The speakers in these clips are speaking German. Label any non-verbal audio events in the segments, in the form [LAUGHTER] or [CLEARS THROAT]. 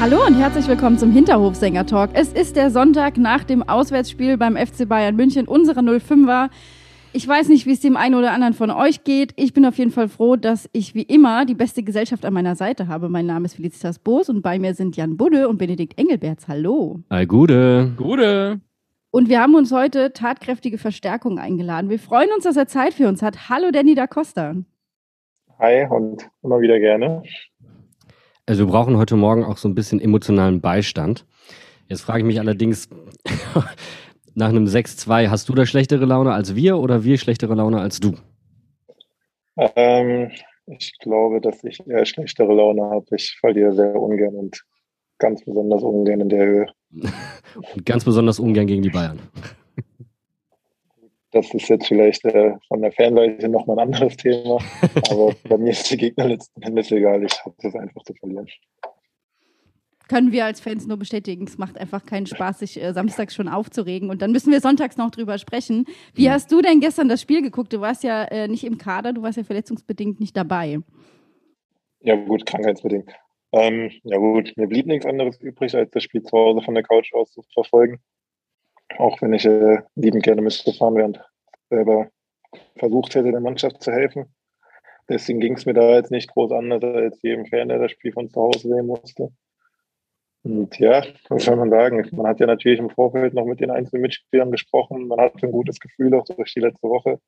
Hallo und herzlich willkommen zum Hinterhofsänger-Talk. Es ist der Sonntag nach dem Auswärtsspiel beim FC Bayern München, unserer 05er. Ich weiß nicht, wie es dem einen oder anderen von euch geht. Ich bin auf jeden Fall froh, dass ich wie immer die beste Gesellschaft an meiner Seite habe. Mein Name ist Felicitas Boos und bei mir sind Jan Budde und Benedikt Engelberts. Hallo. All Gute. Gute. Und wir haben uns heute tatkräftige Verstärkung eingeladen. Wir freuen uns, dass er Zeit für uns hat. Hallo, Danny da Costa. Hi und immer wieder gerne. Also wir brauchen heute Morgen auch so ein bisschen emotionalen Beistand. Jetzt frage ich mich allerdings, [LAUGHS] nach einem 6-2, hast du da schlechtere Laune als wir oder wir schlechtere Laune als du? Ähm, ich glaube, dass ich eher schlechtere Laune habe. Ich verliere sehr ungern und ganz besonders ungern in der Höhe. [LAUGHS] und ganz besonders ungern gegen die Bayern. Das ist jetzt vielleicht äh, von der Fanseite nochmal ein anderes Thema. [LAUGHS] Aber bei mir ist die Gegner letzten Endes egal. Ich habe es einfach zu verlieren. Können wir als Fans nur bestätigen. Es macht einfach keinen Spaß, sich äh, samstags schon aufzuregen. Und dann müssen wir sonntags noch drüber sprechen. Wie hast du denn gestern das Spiel geguckt? Du warst ja äh, nicht im Kader, du warst ja verletzungsbedingt nicht dabei. Ja gut, krankheitsbedingt. Ähm, ja gut, mir blieb nichts anderes übrig, als das Spiel zu Hause von der Couch aus zu verfolgen. Auch wenn ich äh, liebend gerne mitgefahren wäre und selber versucht hätte, der Mannschaft zu helfen. Deswegen ging es mir da jetzt nicht groß anders als jedem Fan, der das Spiel von zu Hause sehen musste. Und ja, was soll man sagen? Man hat ja natürlich im Vorfeld noch mit den einzelnen Mitspielern gesprochen. Man hat ein gutes Gefühl auch durch die letzte Woche.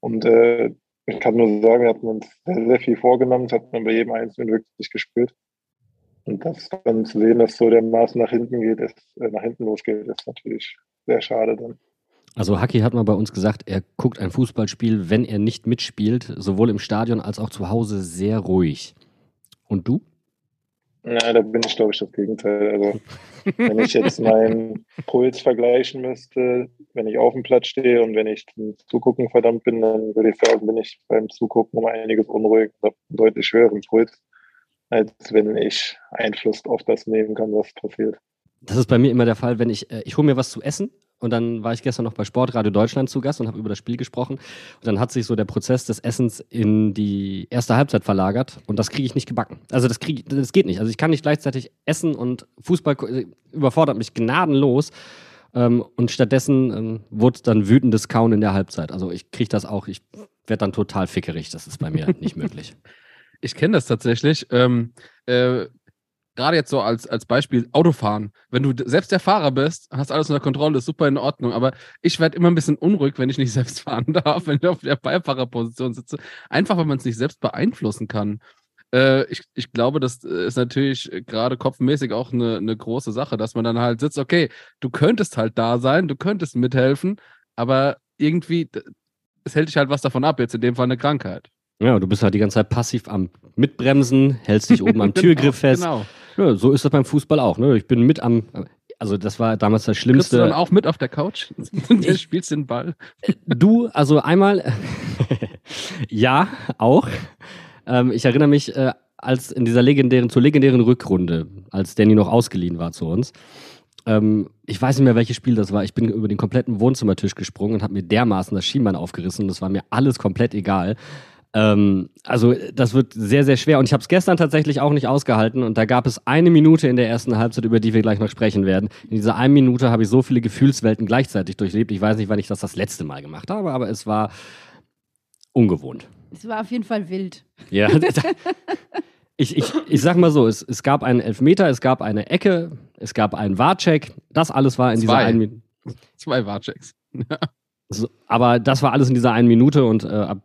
Und äh, ich kann nur sagen, wir hatten uns sehr, sehr viel vorgenommen. Das hat man bei jedem Einzelnen wirklich gespürt. Und das dann zu sehen, dass so dermaßen nach hinten geht, ist, äh, nach hinten losgeht, ist natürlich sehr schade dann. Also Haki hat mal bei uns gesagt, er guckt ein Fußballspiel, wenn er nicht mitspielt, sowohl im Stadion als auch zu Hause sehr ruhig. Und du? Ja, da bin ich, glaube ich, das Gegenteil. Also, wenn ich jetzt meinen Puls vergleichen müsste, wenn ich auf dem Platz stehe und wenn ich zum Zugucken verdammt bin, dann würde ich sagen, bin ich beim Zugucken um einiges unruhig habe einen deutlich höheren Puls, als wenn ich Einfluss auf das nehmen kann, was passiert. Das ist bei mir immer der Fall, wenn ich, äh, ich hole mir was zu essen und dann war ich gestern noch bei Sportradio Deutschland zu Gast und habe über das Spiel gesprochen. Und dann hat sich so der Prozess des Essens in die erste Halbzeit verlagert und das kriege ich nicht gebacken. Also das kriege das geht nicht. Also ich kann nicht gleichzeitig essen und Fußball äh, überfordert mich gnadenlos. Ähm, und stattdessen ähm, wurde dann wütendes Kauen in der Halbzeit. Also ich kriege das auch, ich werde dann total fickerig. Das ist bei mir nicht möglich. [LAUGHS] Ich kenne das tatsächlich. Ähm, äh, Gerade jetzt so als, als Beispiel Autofahren. Wenn du selbst der Fahrer bist, hast alles unter Kontrolle, ist super in Ordnung. Aber ich werde immer ein bisschen unruhig, wenn ich nicht [LAUGHS] selbst fahren darf, wenn ich auf der Beifahrerposition sitze. Einfach, weil man es nicht selbst beeinflussen kann. Äh, ich, ich glaube, das ist natürlich gerade kopfmäßig auch eine, eine große Sache, dass man dann halt sitzt, okay, du könntest halt da sein, du könntest mithelfen, aber irgendwie, es hält dich halt was davon ab, jetzt in dem Fall eine Krankheit. Ja, du bist halt die ganze Zeit passiv am Mitbremsen, hältst dich oben am [LAUGHS] Türgriff fest. Genau. Ja, so ist das beim Fußball auch. Ne? Ich bin mit am. Also, das war damals das Kriegst du dann Schlimmste. auch mit auf der Couch? Du [LAUGHS] Ich- spielst den Ball. Du, also einmal. [LAUGHS] ja, auch. Ähm, ich erinnere mich, äh, als in dieser legendären, zur legendären Rückrunde, als Danny noch ausgeliehen war zu uns. Ähm, ich weiß nicht mehr, welches Spiel das war. Ich bin über den kompletten Wohnzimmertisch gesprungen und habe mir dermaßen das Schienbein aufgerissen. Das war mir alles komplett egal. Ähm, also das wird sehr, sehr schwer. Und ich habe es gestern tatsächlich auch nicht ausgehalten. Und da gab es eine Minute in der ersten Halbzeit, über die wir gleich noch sprechen werden. In dieser einen Minute habe ich so viele Gefühlswelten gleichzeitig durchlebt. Ich weiß nicht, wann ich das das letzte Mal gemacht habe, aber es war ungewohnt. Es war auf jeden Fall wild. Ja. [LAUGHS] Ich, ich, ich sag mal so, es, es gab einen Elfmeter, es gab eine Ecke, es gab einen Warcheck. Das alles war in dieser Zwei. einen Minute. Zwei Warchecks. [LAUGHS] So, aber das war alles in dieser einen Minute und äh, ab,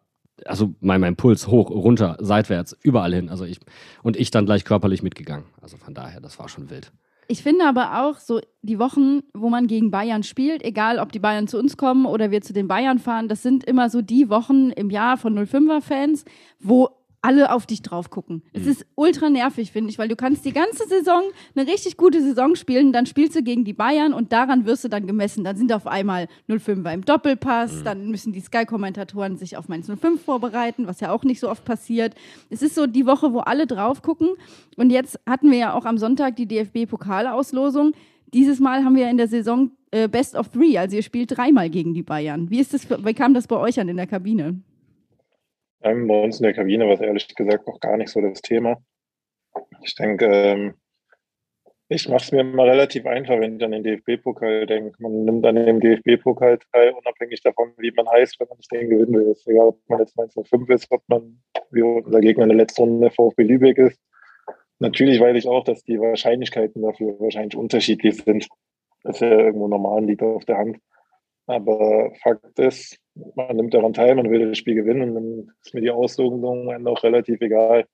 also mein, mein Puls hoch, runter, seitwärts, überall hin. Also ich, und ich dann gleich körperlich mitgegangen. Also von daher, das war schon wild. Ich finde aber auch so die Wochen, wo man gegen Bayern spielt, egal ob die Bayern zu uns kommen oder wir zu den Bayern fahren, das sind immer so die Wochen im Jahr von 05er Fans, wo alle auf dich drauf gucken. Es Mhm. ist ultra nervig, finde ich, weil du kannst die ganze Saison eine richtig gute Saison spielen, dann spielst du gegen die Bayern und daran wirst du dann gemessen. Dann sind auf einmal 05er im Doppelpass, Mhm. dann müssen die Sky-Kommentatoren sich auf Mainz 05 vorbereiten, was ja auch nicht so oft passiert. Es ist so die Woche, wo alle drauf gucken und jetzt hatten wir ja auch am Sonntag die DFB-Pokalauslosung. Dieses Mal haben wir in der Saison äh, Best of Three, also ihr spielt dreimal gegen die Bayern. Wie, ist das wie kam das bei euch an in der Kabine? Ähm, bei uns in der Kabine war es ehrlich gesagt noch gar nicht so das Thema. Ich denke, ähm, ich mache es mir immer relativ einfach, wenn ich an den DFB-Pokal denke. Man nimmt an dem DFB-Pokal teil, unabhängig davon, wie man heißt, wenn man das Ding gewinnen will. Ist egal, ob man jetzt 1905 ist, ob man wie unser Gegner in der letzten Runde VfB Lübeck ist. Natürlich weiß ich auch, dass die Wahrscheinlichkeiten dafür wahrscheinlich unterschiedlich sind. Das ist ja irgendwo normal, liegt auf der Hand. Aber Fakt ist, man nimmt daran teil, man will das Spiel gewinnen und dann ist mir die Auslosung am Ende auch relativ egal.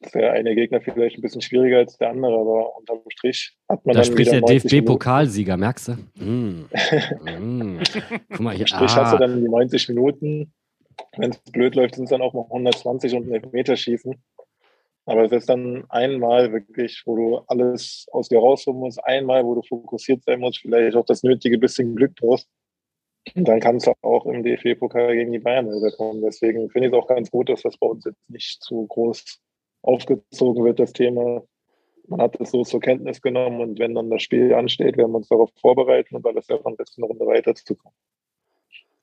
Ist der eine Gegner vielleicht ein bisschen schwieriger als der andere, aber unterm Strich hat man Da dann spricht wieder der 90 Minuten. DFB-Pokalsieger, merkst du? Mm. Mm. [LAUGHS] Guck mal hier. Strich hast du Ah. dann die 90 Minuten. Wenn es blöd läuft, sind es dann auch mal 120 und ein Elfmeterschießen. Aber es ist dann einmal wirklich, wo du alles aus dir rausholen musst, einmal, wo du fokussiert sein musst, vielleicht auch das nötige bisschen Glück brauchst. Und dann kannst du auch im DFB-Pokal gegen die Bayern weiterkommen. Deswegen finde ich es auch ganz gut, dass das bei uns jetzt nicht zu groß aufgezogen wird, das Thema. Man hat es so zur Kenntnis genommen und wenn dann das Spiel ansteht, werden wir uns darauf vorbereiten und alles ja von letzten Runde weiterzukommen.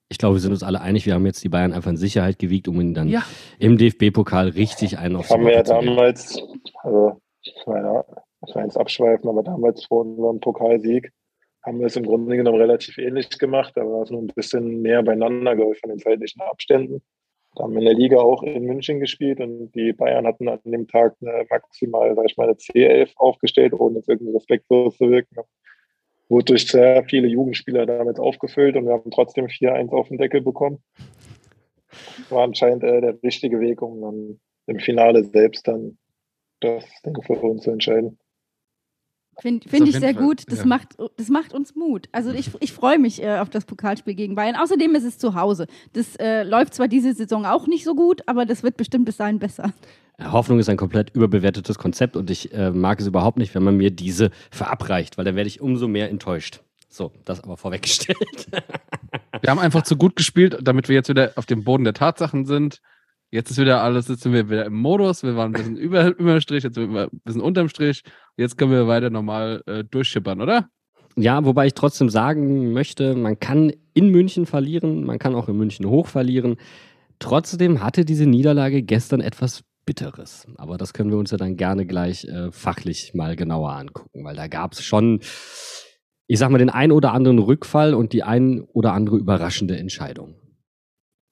Ich glaube, wir sind uns alle einig, wir haben jetzt die Bayern einfach in Sicherheit gewiegt, um ihnen dann Ja. im DFB-Pokal richtig einen aufs haben wir ja damals, also ich meine, ich will jetzt abschweifen, aber damals vor unserem Pokalsieg haben wir es im Grunde genommen relativ ähnlich gemacht, da war es nur ein bisschen näher beieinander, glaube ich, von den zeitlichen Abständen. Da haben wir in der Liga auch in München gespielt und die Bayern hatten an dem Tag eine maximal, sag ich mal, eine C11 aufgestellt, ohne jetzt irgendwie respektlos zu wirken. Wurde durch sehr viele Jugendspieler damit aufgefüllt und wir haben trotzdem 4-1 auf den Deckel bekommen. War anscheinend äh, der richtige Weg, um dann im Finale selbst dann das Ding für uns zu entscheiden. Finde find ich sehr Fall, gut. Das, ja. macht, das macht uns Mut. Also ich, ich freue mich äh, auf das Pokalspiel gegen Bayern. Außerdem ist es zu Hause. Das äh, läuft zwar diese Saison auch nicht so gut, aber das wird bestimmt bis dahin besser. Hoffnung ist ein komplett überbewertetes Konzept und ich äh, mag es überhaupt nicht, wenn man mir diese verabreicht, weil dann werde ich umso mehr enttäuscht. So, das aber vorweggestellt. [LAUGHS] Wir haben einfach zu gut gespielt, damit wir jetzt wieder auf dem Boden der Tatsachen sind. Jetzt ist wieder alles, jetzt sind wir wieder im Modus. Wir waren ein bisschen über, [LAUGHS] über dem Strich, jetzt sind wir ein bisschen unterm Strich. Jetzt können wir weiter normal äh, durchschippern, oder? Ja, wobei ich trotzdem sagen möchte, man kann in München verlieren, man kann auch in München hoch verlieren. Trotzdem hatte diese Niederlage gestern etwas Bitteres. Aber das können wir uns ja dann gerne gleich äh, fachlich mal genauer angucken, weil da gab es schon, ich sag mal, den ein oder anderen Rückfall und die ein oder andere überraschende Entscheidung.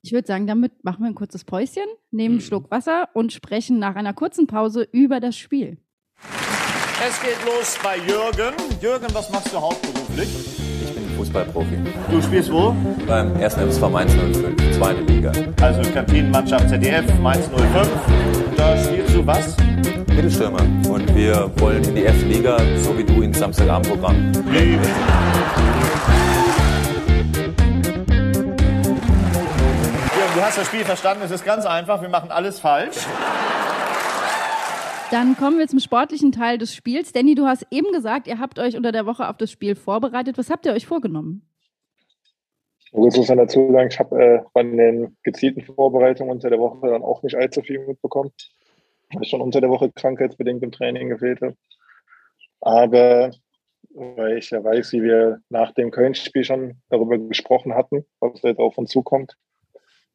Ich würde sagen, damit machen wir ein kurzes Päuschen, nehmen einen Mhm. Schluck Wasser und sprechen nach einer kurzen Pause über das Spiel. Es geht los bei Jürgen. Jürgen, was machst du hauptberuflich? Ich bin Fußballprofi Du spielst wo? beim 1. FSV Mainz 05, zweite Liga. Also Kantinenmannschaft ZDF, Mainz 05. Da spielst du was? Mittelstürmer und wir wollen in die erste Liga, so wie du ins Samstagabendprogramm. Jürgen, du hast das Spiel verstanden. Es ist ganz einfach. Wir machen alles falsch. Dann kommen wir zum sportlichen Teil des Spiels. Danny, du hast eben gesagt, ihr habt euch unter der Woche auf das Spiel vorbereitet. Was habt ihr euch vorgenommen? Gut, muss dazu sagen, ich habe äh, von den gezielten Vorbereitungen unter der Woche dann auch nicht allzu viel mitbekommen, weil ich schon unter der Woche krankheitsbedingt im Training gefehlt habe. Aber weil ich ja weiß, wie wir nach dem Köln-Spiel schon darüber gesprochen hatten, was jetzt auf uns zukommt,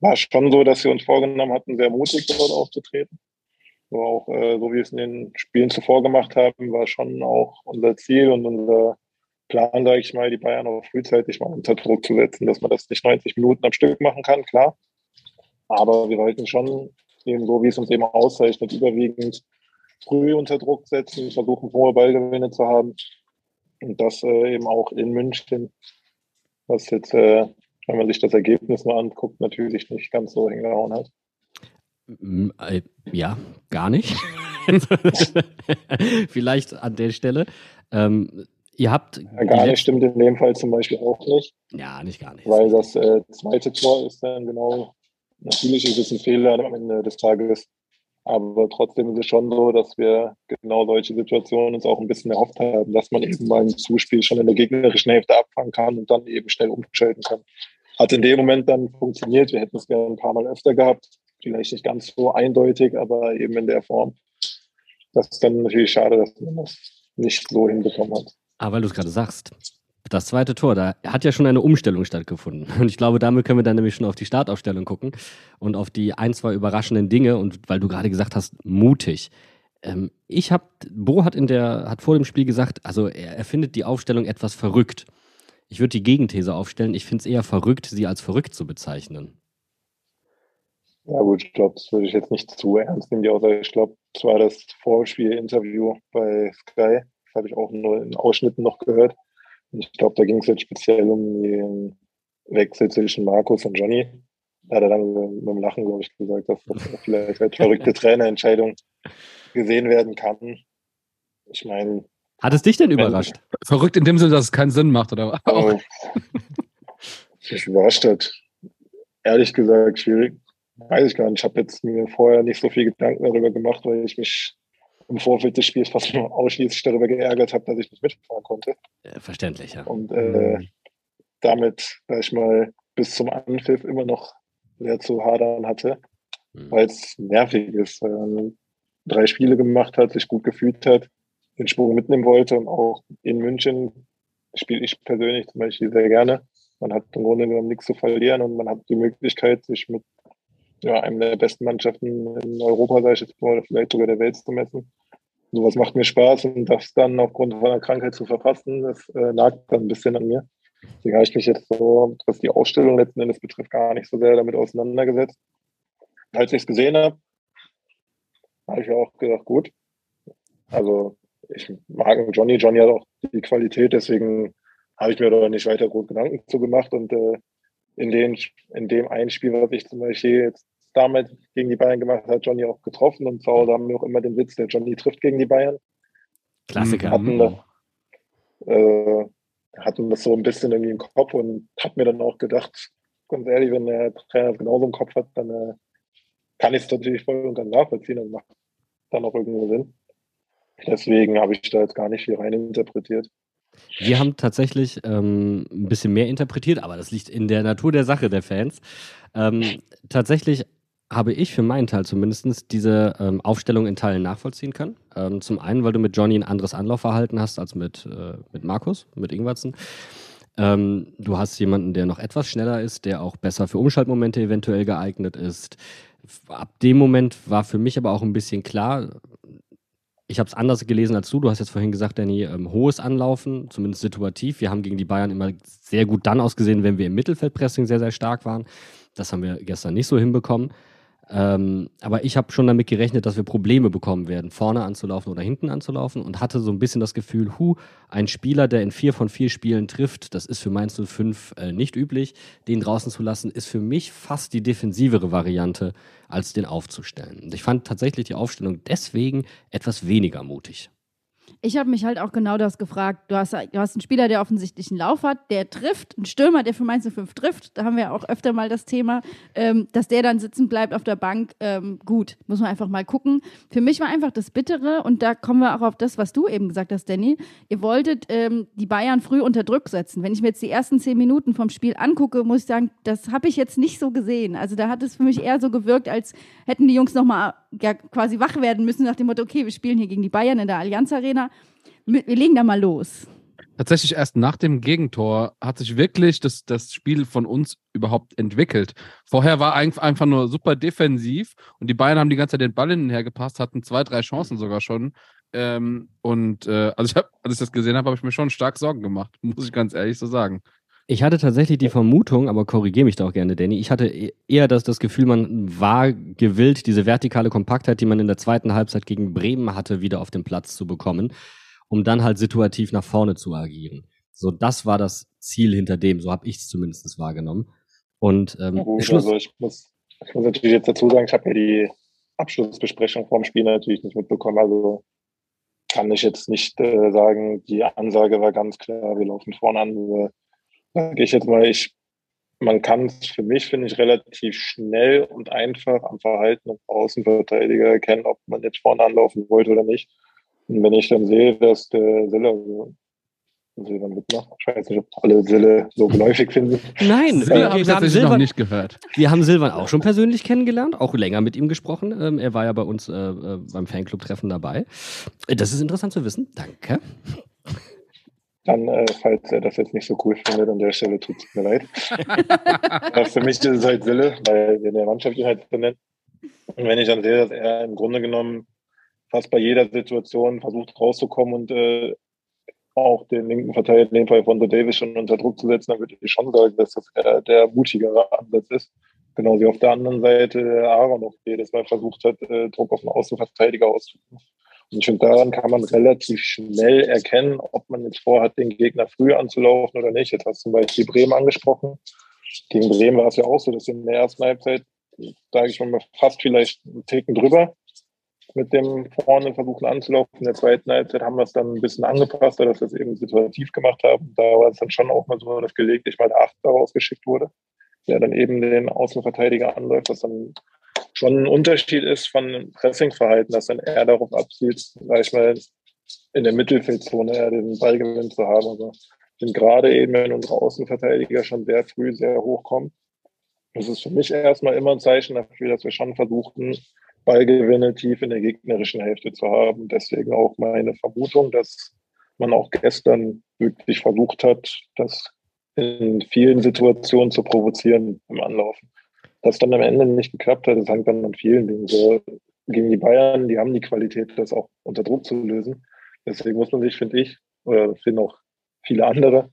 war es schon so, dass wir uns vorgenommen hatten, sehr mutig dort aufzutreten. Aber auch äh, so wie wir es in den Spielen zuvor gemacht haben, war schon auch unser Ziel und unser Plan, sage ich mal, die Bayern auch frühzeitig mal unter Druck zu setzen, dass man das nicht 90 Minuten am Stück machen kann, klar. Aber wir wollten schon eben so, wie es uns eben auszeichnet, überwiegend früh unter Druck setzen, versuchen, hohe Ballgewinne zu haben. Und das äh, eben auch in München, was jetzt, äh, wenn man sich das Ergebnis mal anguckt, natürlich nicht ganz so hingehauen hat. Äh, Ja, gar nicht. [LAUGHS] Vielleicht an der Stelle. Ähm, ihr habt. Ja, gar nicht stimmt in dem Fall zum Beispiel auch nicht. Ja, nicht gar nicht. Weil das äh, zweite Tor ist dann genau, natürlich ist es ein Fehler am Ende des Tages. Aber trotzdem ist es schon so, dass wir genau solche Situationen uns auch ein bisschen erhofft haben, dass man eben mal ein Zuspiel schon in der gegnerischen Hälfte abfangen kann und dann eben schnell umschalten kann. Hat in dem Moment dann funktioniert. Wir hätten es gerne ein paar Mal öfter gehabt. Vielleicht nicht ganz so eindeutig, aber eben in der Form. Das ist dann natürlich schade, dass man das nicht so hinbekommen hat. Aber weil du es gerade sagst, das zweite Tor, da hat ja schon eine Umstellung stattgefunden. Und ich glaube, damit können wir dann nämlich schon auf die Startaufstellung gucken und auf die ein, zwei überraschenden Dinge. Und weil du gerade gesagt hast, mutig. Ähm, ich habe, Bo hat in der, hat vor dem Spiel gesagt, also er, er findet die Aufstellung etwas verrückt. Ich würde die Gegenthese aufstellen. Ich finde es eher verrückt, sie als verrückt zu bezeichnen. Ja gut, ich glaube, das würde ich jetzt nicht zu ernst nehmen, die Aussage. Ich glaube, es war das Vorspiel-Interview bei Sky. Das habe ich auch nur in Ausschnitten noch gehört. Und ich glaube, da ging es jetzt speziell um den Wechsel zwischen Markus und Johnny. Da hat er dann mit dem Lachen, glaube ich, gesagt, dass das vielleicht als verrückte [LAUGHS] Trainerentscheidung gesehen werden kann. Ich meine. Hat es dich denn überrascht? Verrückt in dem Sinne, dass es keinen Sinn macht, oder? Oh, [LAUGHS] mich überrascht hat. Ehrlich gesagt, schwierig. Weiß ich gar nicht. Ich habe jetzt mir vorher nicht so viel Gedanken darüber gemacht, weil ich mich im Vorfeld des Spiels fast nur ausschließlich darüber geärgert habe, dass ich nicht mitfahren konnte. Verständlich, ja. Und äh, damit, sag ich mal, bis zum Anpfiff immer noch sehr zu hadern hatte, mhm. weil es nervig ist. Ähm, drei Spiele gemacht hat, sich gut gefühlt hat, den Sprung mitnehmen wollte und auch in München spiele ich persönlich zum Beispiel sehr gerne. Man hat im Grunde genommen nichts zu verlieren und man hat die Möglichkeit, sich mit ja, einem der besten Mannschaften in Europa, sage ich jetzt mal, vielleicht sogar der Welt zu messen. Sowas macht mir Spaß und das dann aufgrund von einer Krankheit zu verpassen, das äh, lag dann ein bisschen an mir. Deswegen habe ich mich jetzt so, was die Ausstellung letzten Endes betrifft, gar nicht so sehr damit auseinandergesetzt. Als ich es gesehen habe, habe ich auch gedacht, gut. Also ich mag Johnny. Johnny hat auch die Qualität, deswegen habe ich mir da nicht weiter gut Gedanken zu gemacht. Und äh, in, den, in dem einen Spiel, was ich zum Beispiel jetzt damit gegen die Bayern gemacht hat, Johnny auch getroffen. Und zu Hause haben wir auch immer den Witz, der Johnny trifft gegen die Bayern. Klassiker. Hatten, Mhm. äh, hatten das so ein bisschen irgendwie im Kopf und hab mir dann auch gedacht, ganz ehrlich, wenn der Trainer das genauso im Kopf hat, dann äh, kann ich es natürlich voll und ganz nachvollziehen und macht dann auch irgendwo Sinn. Deswegen habe ich da jetzt gar nicht viel rein interpretiert. Wir haben tatsächlich ähm, ein bisschen mehr interpretiert, aber das liegt in der Natur der Sache der Fans. Ähm, tatsächlich habe ich für meinen Teil zumindest diese ähm, Aufstellung in Teilen nachvollziehen können. Ähm, zum einen, weil du mit Johnny ein anderes Anlaufverhalten hast als mit, äh, mit Markus, mit Ingwertsen. Ähm, du hast jemanden, der noch etwas schneller ist, der auch besser für Umschaltmomente eventuell geeignet ist. Ab dem Moment war für mich aber auch ein bisschen klar, ich habe es anders gelesen als du. Du hast jetzt vorhin gesagt, Danny, ähm, hohes Anlaufen, zumindest situativ. Wir haben gegen die Bayern immer sehr gut dann ausgesehen, wenn wir im Mittelfeldpressing sehr, sehr stark waren. Das haben wir gestern nicht so hinbekommen. Ähm, aber ich habe schon damit gerechnet, dass wir Probleme bekommen werden, vorne anzulaufen oder hinten anzulaufen und hatte so ein bisschen das Gefühl, hu, ein Spieler, der in vier von vier Spielen trifft, das ist für Mainz 05 äh, nicht üblich, den draußen zu lassen, ist für mich fast die defensivere Variante, als den aufzustellen. Und ich fand tatsächlich die Aufstellung deswegen etwas weniger mutig. Ich habe mich halt auch genau das gefragt. Du hast, du hast einen Spieler, der offensichtlich einen Lauf hat, der trifft, einen Stürmer, der für Mainz 05 trifft. Da haben wir auch öfter mal das Thema, ähm, dass der dann sitzen bleibt auf der Bank. Ähm, gut, muss man einfach mal gucken. Für mich war einfach das Bittere, und da kommen wir auch auf das, was du eben gesagt hast, Danny. Ihr wolltet ähm, die Bayern früh unter Druck setzen. Wenn ich mir jetzt die ersten zehn Minuten vom Spiel angucke, muss ich sagen, das habe ich jetzt nicht so gesehen. Also da hat es für mich eher so gewirkt, als hätten die Jungs nochmal ja, quasi wach werden müssen nach dem Motto, okay, wir spielen hier gegen die Bayern in der Allianz Arena wir legen da mal los. Tatsächlich erst nach dem Gegentor hat sich wirklich das, das Spiel von uns überhaupt entwickelt. Vorher war einfach nur super defensiv und die Bayern haben die ganze Zeit den Ball hinterher gepasst, hatten zwei, drei Chancen sogar schon. Ähm, und äh, also ich hab, als ich das gesehen habe, habe ich mir schon stark Sorgen gemacht, [LAUGHS] muss ich ganz ehrlich so sagen. Ich hatte tatsächlich die Vermutung, aber korrigiere mich da auch gerne, Danny. Ich hatte e-, eher das, das Gefühl, man war gewillt, diese vertikale Kompaktheit, die man in der zweiten Halbzeit gegen Bremen hatte, wieder auf den Platz zu bekommen um dann halt situativ nach vorne zu agieren. So, das war das Ziel hinter dem, so habe ich es zumindest wahrgenommen. Und ähm, ja, gut, also ich muss, ich muss natürlich jetzt dazu sagen, ich habe ja die Abschlussbesprechung vorm Spiel natürlich nicht mitbekommen. Also kann ich jetzt nicht äh, sagen, die Ansage war ganz klar, wir laufen vorne an. Nur sage ich jetzt mal, ich, man kann es für mich, finde ich, relativ schnell und einfach am Verhalten des Außenverteidiger erkennen, ob man jetzt vorne anlaufen wollte oder nicht. Und wenn ich dann sehe, dass der Siller, also Silvan Wittmer, ich weiß nicht, ob alle Sille so geläufig finden. Nein, Das wir, habe ich wir, haben tatsächlich noch Silvan, nicht gehört. wir haben Silvan auch schon persönlich kennengelernt, auch länger mit ihm gesprochen. Ähm, er war ja bei uns äh, äh, beim Fanclub-Treffen dabei. Äh, Das ist interessant zu wissen. Danke. Dann, äh, falls er das jetzt nicht so cool findet, an der Stelle tut es mir leid. [LAUGHS] Für mich ist es halt Sille, weil wir in der Mannschaft ihn halt so nennen. Und wenn ich dann sehe, dass er im Grunde genommen fast bei jeder Situation versucht rauszukommen und äh, auch den linken Verteidiger, in dem Fall von The Davis, schon unter Druck zu setzen, dann würde ich schon sagen, dass das eher der mutigere Ansatz ist. Genau wie auf der anderen Seite der Aaron auch jedes Mal versucht hat, äh, Druck auf den Außenverteidiger auszuüben. Und finde, daran kann man relativ schnell erkennen, ob man jetzt vorhat, den Gegner früh anzulaufen oder nicht. Jetzt hast du zum Beispiel Bremen angesprochen. Gegen Bremen war es ja auch so, dass in der ersten Halbzeit, sage ich mal, fast vielleicht einen Ticken drüber mit dem vorne versuchen anzulaufen. In der zweiten Halbzeit haben wir es dann ein bisschen angepasst, dass wir es eben situativ gemacht haben. Da war es dann schon auch mal so, dass gelegentlich mal der Achter rausgeschickt wurde, der dann eben den Außenverteidiger anläuft, was dann schon ein Unterschied ist von Pressingverhalten, dass dann er darauf abzielt, sag ich mal, in der Mittelfeldzone eher den Ballgewinn zu haben. Also sind gerade eben, wenn unsere Außenverteidiger schon sehr früh sehr hoch kommen, das ist für mich erstmal immer ein Zeichen dafür, dass wir schon versuchen, Ballgewinne tief in der gegnerischen Hälfte zu haben. Deswegen auch meine Vermutung, dass man auch gestern wirklich versucht hat, das in vielen Situationen zu provozieren im Anlaufen. Das dann am Ende nicht geklappt hat, das hängt dann an vielen Dingen. So gegen die Bayern, die haben die Qualität, das auch unter Druck zu lösen. Deswegen muss man sich, finde ich, oder finde auch viele andere,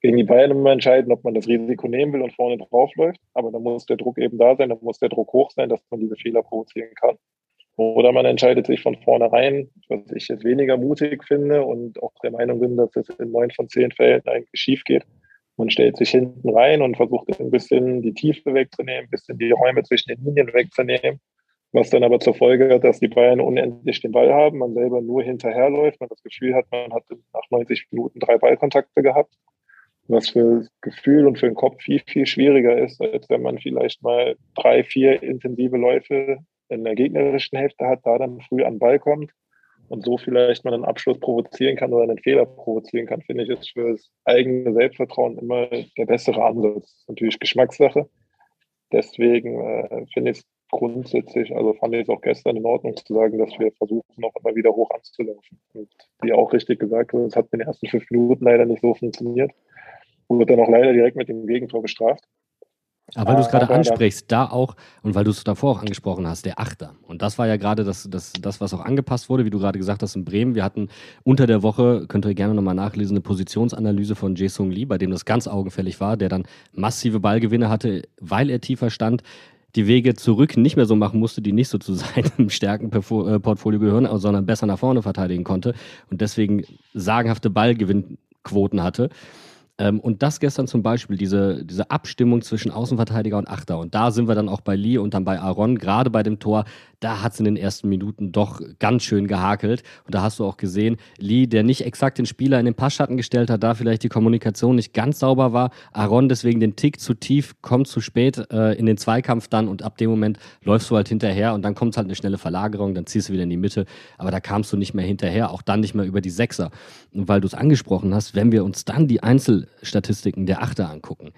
gegen die Bayern immer entscheiden, ob man das Risiko nehmen will und vorne draufläuft. Aber dann muss der Druck eben da sein, dann muss der Druck hoch sein, dass man diese Fehler provozieren kann. Oder man entscheidet sich von vornherein, was ich jetzt weniger mutig finde und auch der Meinung bin, dass es in neun von zehn Fällen eigentlich schief geht. Man stellt sich hinten rein und versucht ein bisschen die Tiefe wegzunehmen, ein bisschen die Räume zwischen den Linien wegzunehmen, was dann aber zur Folge hat, dass die Bayern unendlich den Ball haben, man selber nur hinterherläuft, man das Gefühl hat, man hat nach 90 Minuten drei Ballkontakte gehabt was für das Gefühl und für den Kopf viel, viel schwieriger ist, als wenn man vielleicht mal drei, vier intensive Läufe in der gegnerischen Hälfte hat, da dann früh an Ball kommt und so vielleicht mal einen Abschluss provozieren kann oder einen Fehler provozieren kann, finde ich, ist für das eigene Selbstvertrauen immer der bessere Ansatz. Natürlich Geschmackssache. Deswegen äh, finde ich es grundsätzlich, also fand ich es auch gestern in Ordnung zu sagen, dass wir versuchen, auch immer wieder hoch anzulaufen. Und wie auch richtig gesagt wurde, es hat in den ersten fünf Minuten leider nicht so funktioniert wurde dann auch leider direkt mit dem Gegentor bestraft. Aber weil du es gerade Aber da- ansprichst, da auch, und weil du es davor auch angesprochen hast, der Achter. Und das war ja gerade das, das, das, was auch angepasst wurde, wie du gerade gesagt hast, in Bremen. Wir hatten unter der Woche, könnt ihr gerne nochmal nachlesen, eine Positionsanalyse von Jae-Sung Lee, bei dem das ganz augenfällig war, der dann massive Ballgewinne hatte, weil er tiefer stand, die Wege zurück nicht mehr so machen musste, die nicht so zu [LAUGHS] seinem Stärkenportfolio gehören, sondern besser nach vorne verteidigen konnte und deswegen sagenhafte Ballgewinnquoten hatte. Ähm, und das gestern zum Beispiel, diese, diese Abstimmung zwischen Außenverteidiger und Achter. Und da sind wir dann auch bei Lee und dann bei Aaron, gerade bei dem Tor, da hat es in den ersten Minuten doch ganz schön gehakelt. Und da hast du auch gesehen, Lee, der nicht exakt den Spieler in den Passschatten gestellt hat, da vielleicht die Kommunikation nicht ganz sauber war. Aaron deswegen den Tick zu tief, kommt zu spät äh, in den Zweikampf dann und ab dem Moment läufst du halt hinterher und dann kommt halt eine schnelle Verlagerung, dann ziehst du wieder in die Mitte. Aber da kamst du nicht mehr hinterher, auch dann nicht mehr über die Sechser. Und weil du es angesprochen hast, wenn wir uns dann die Einzelstatistiken der Achter angucken,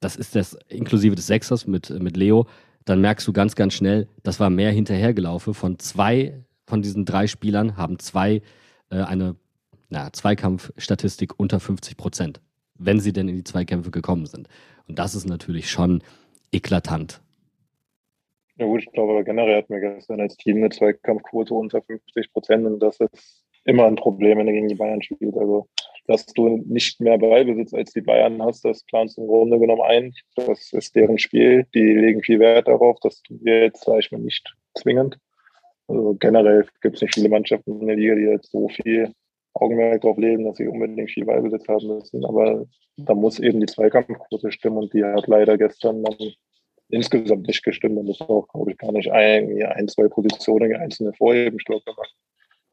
das ist das inklusive des Sechsers mit, mit Leo, dann merkst du ganz, ganz schnell, das war mehr hinterhergelaufen. Von zwei von diesen drei Spielern haben zwei äh, eine na, Zweikampfstatistik unter 50 Prozent, wenn sie denn in die Zweikämpfe gekommen sind. Und das ist natürlich schon eklatant. Ja gut, ich glaube, generell hatten wir gestern als Team eine Zweikampfquote unter 50 Prozent und das ist immer ein Problem, wenn du gegen die Bayern spielst. Also, dass du nicht mehr Ballbesitz als die Bayern hast, das planst du im Grunde genommen ein. Das ist deren Spiel. Die legen viel Wert darauf. Das tun wir jetzt, sage ich mal, nicht zwingend. Also generell gibt es nicht viele Mannschaften in der Liga, die jetzt so viel Augenmerk darauf legen, dass sie unbedingt viel Ballbesitz haben müssen. Aber da muss eben die Zweikampfquote stimmen und die hat leider gestern dann insgesamt nicht gestimmt. Da muss auch, glaube ich, gar nicht ein, ein zwei Positionen einzeln hervorheben. Ich glaube,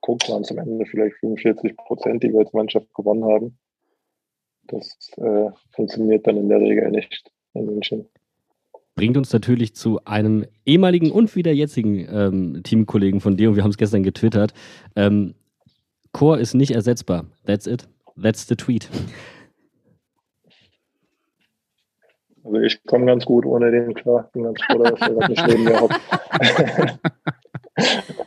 guckt, waren es am Ende vielleicht 45 Prozent, die wir als Mannschaft gewonnen haben. Das äh, funktioniert dann in der Regel nicht in München. Bringt uns natürlich zu einem ehemaligen und wieder jetzigen ähm, Teamkollegen von dir und wir haben es gestern getwittert. Ähm, Chor ist nicht ersetzbar. That's it. That's the tweet. Also ich komme ganz gut ohne den klar. Bin ganz froh, dass er [LAUGHS] nicht neben mir hockt. [LAUGHS]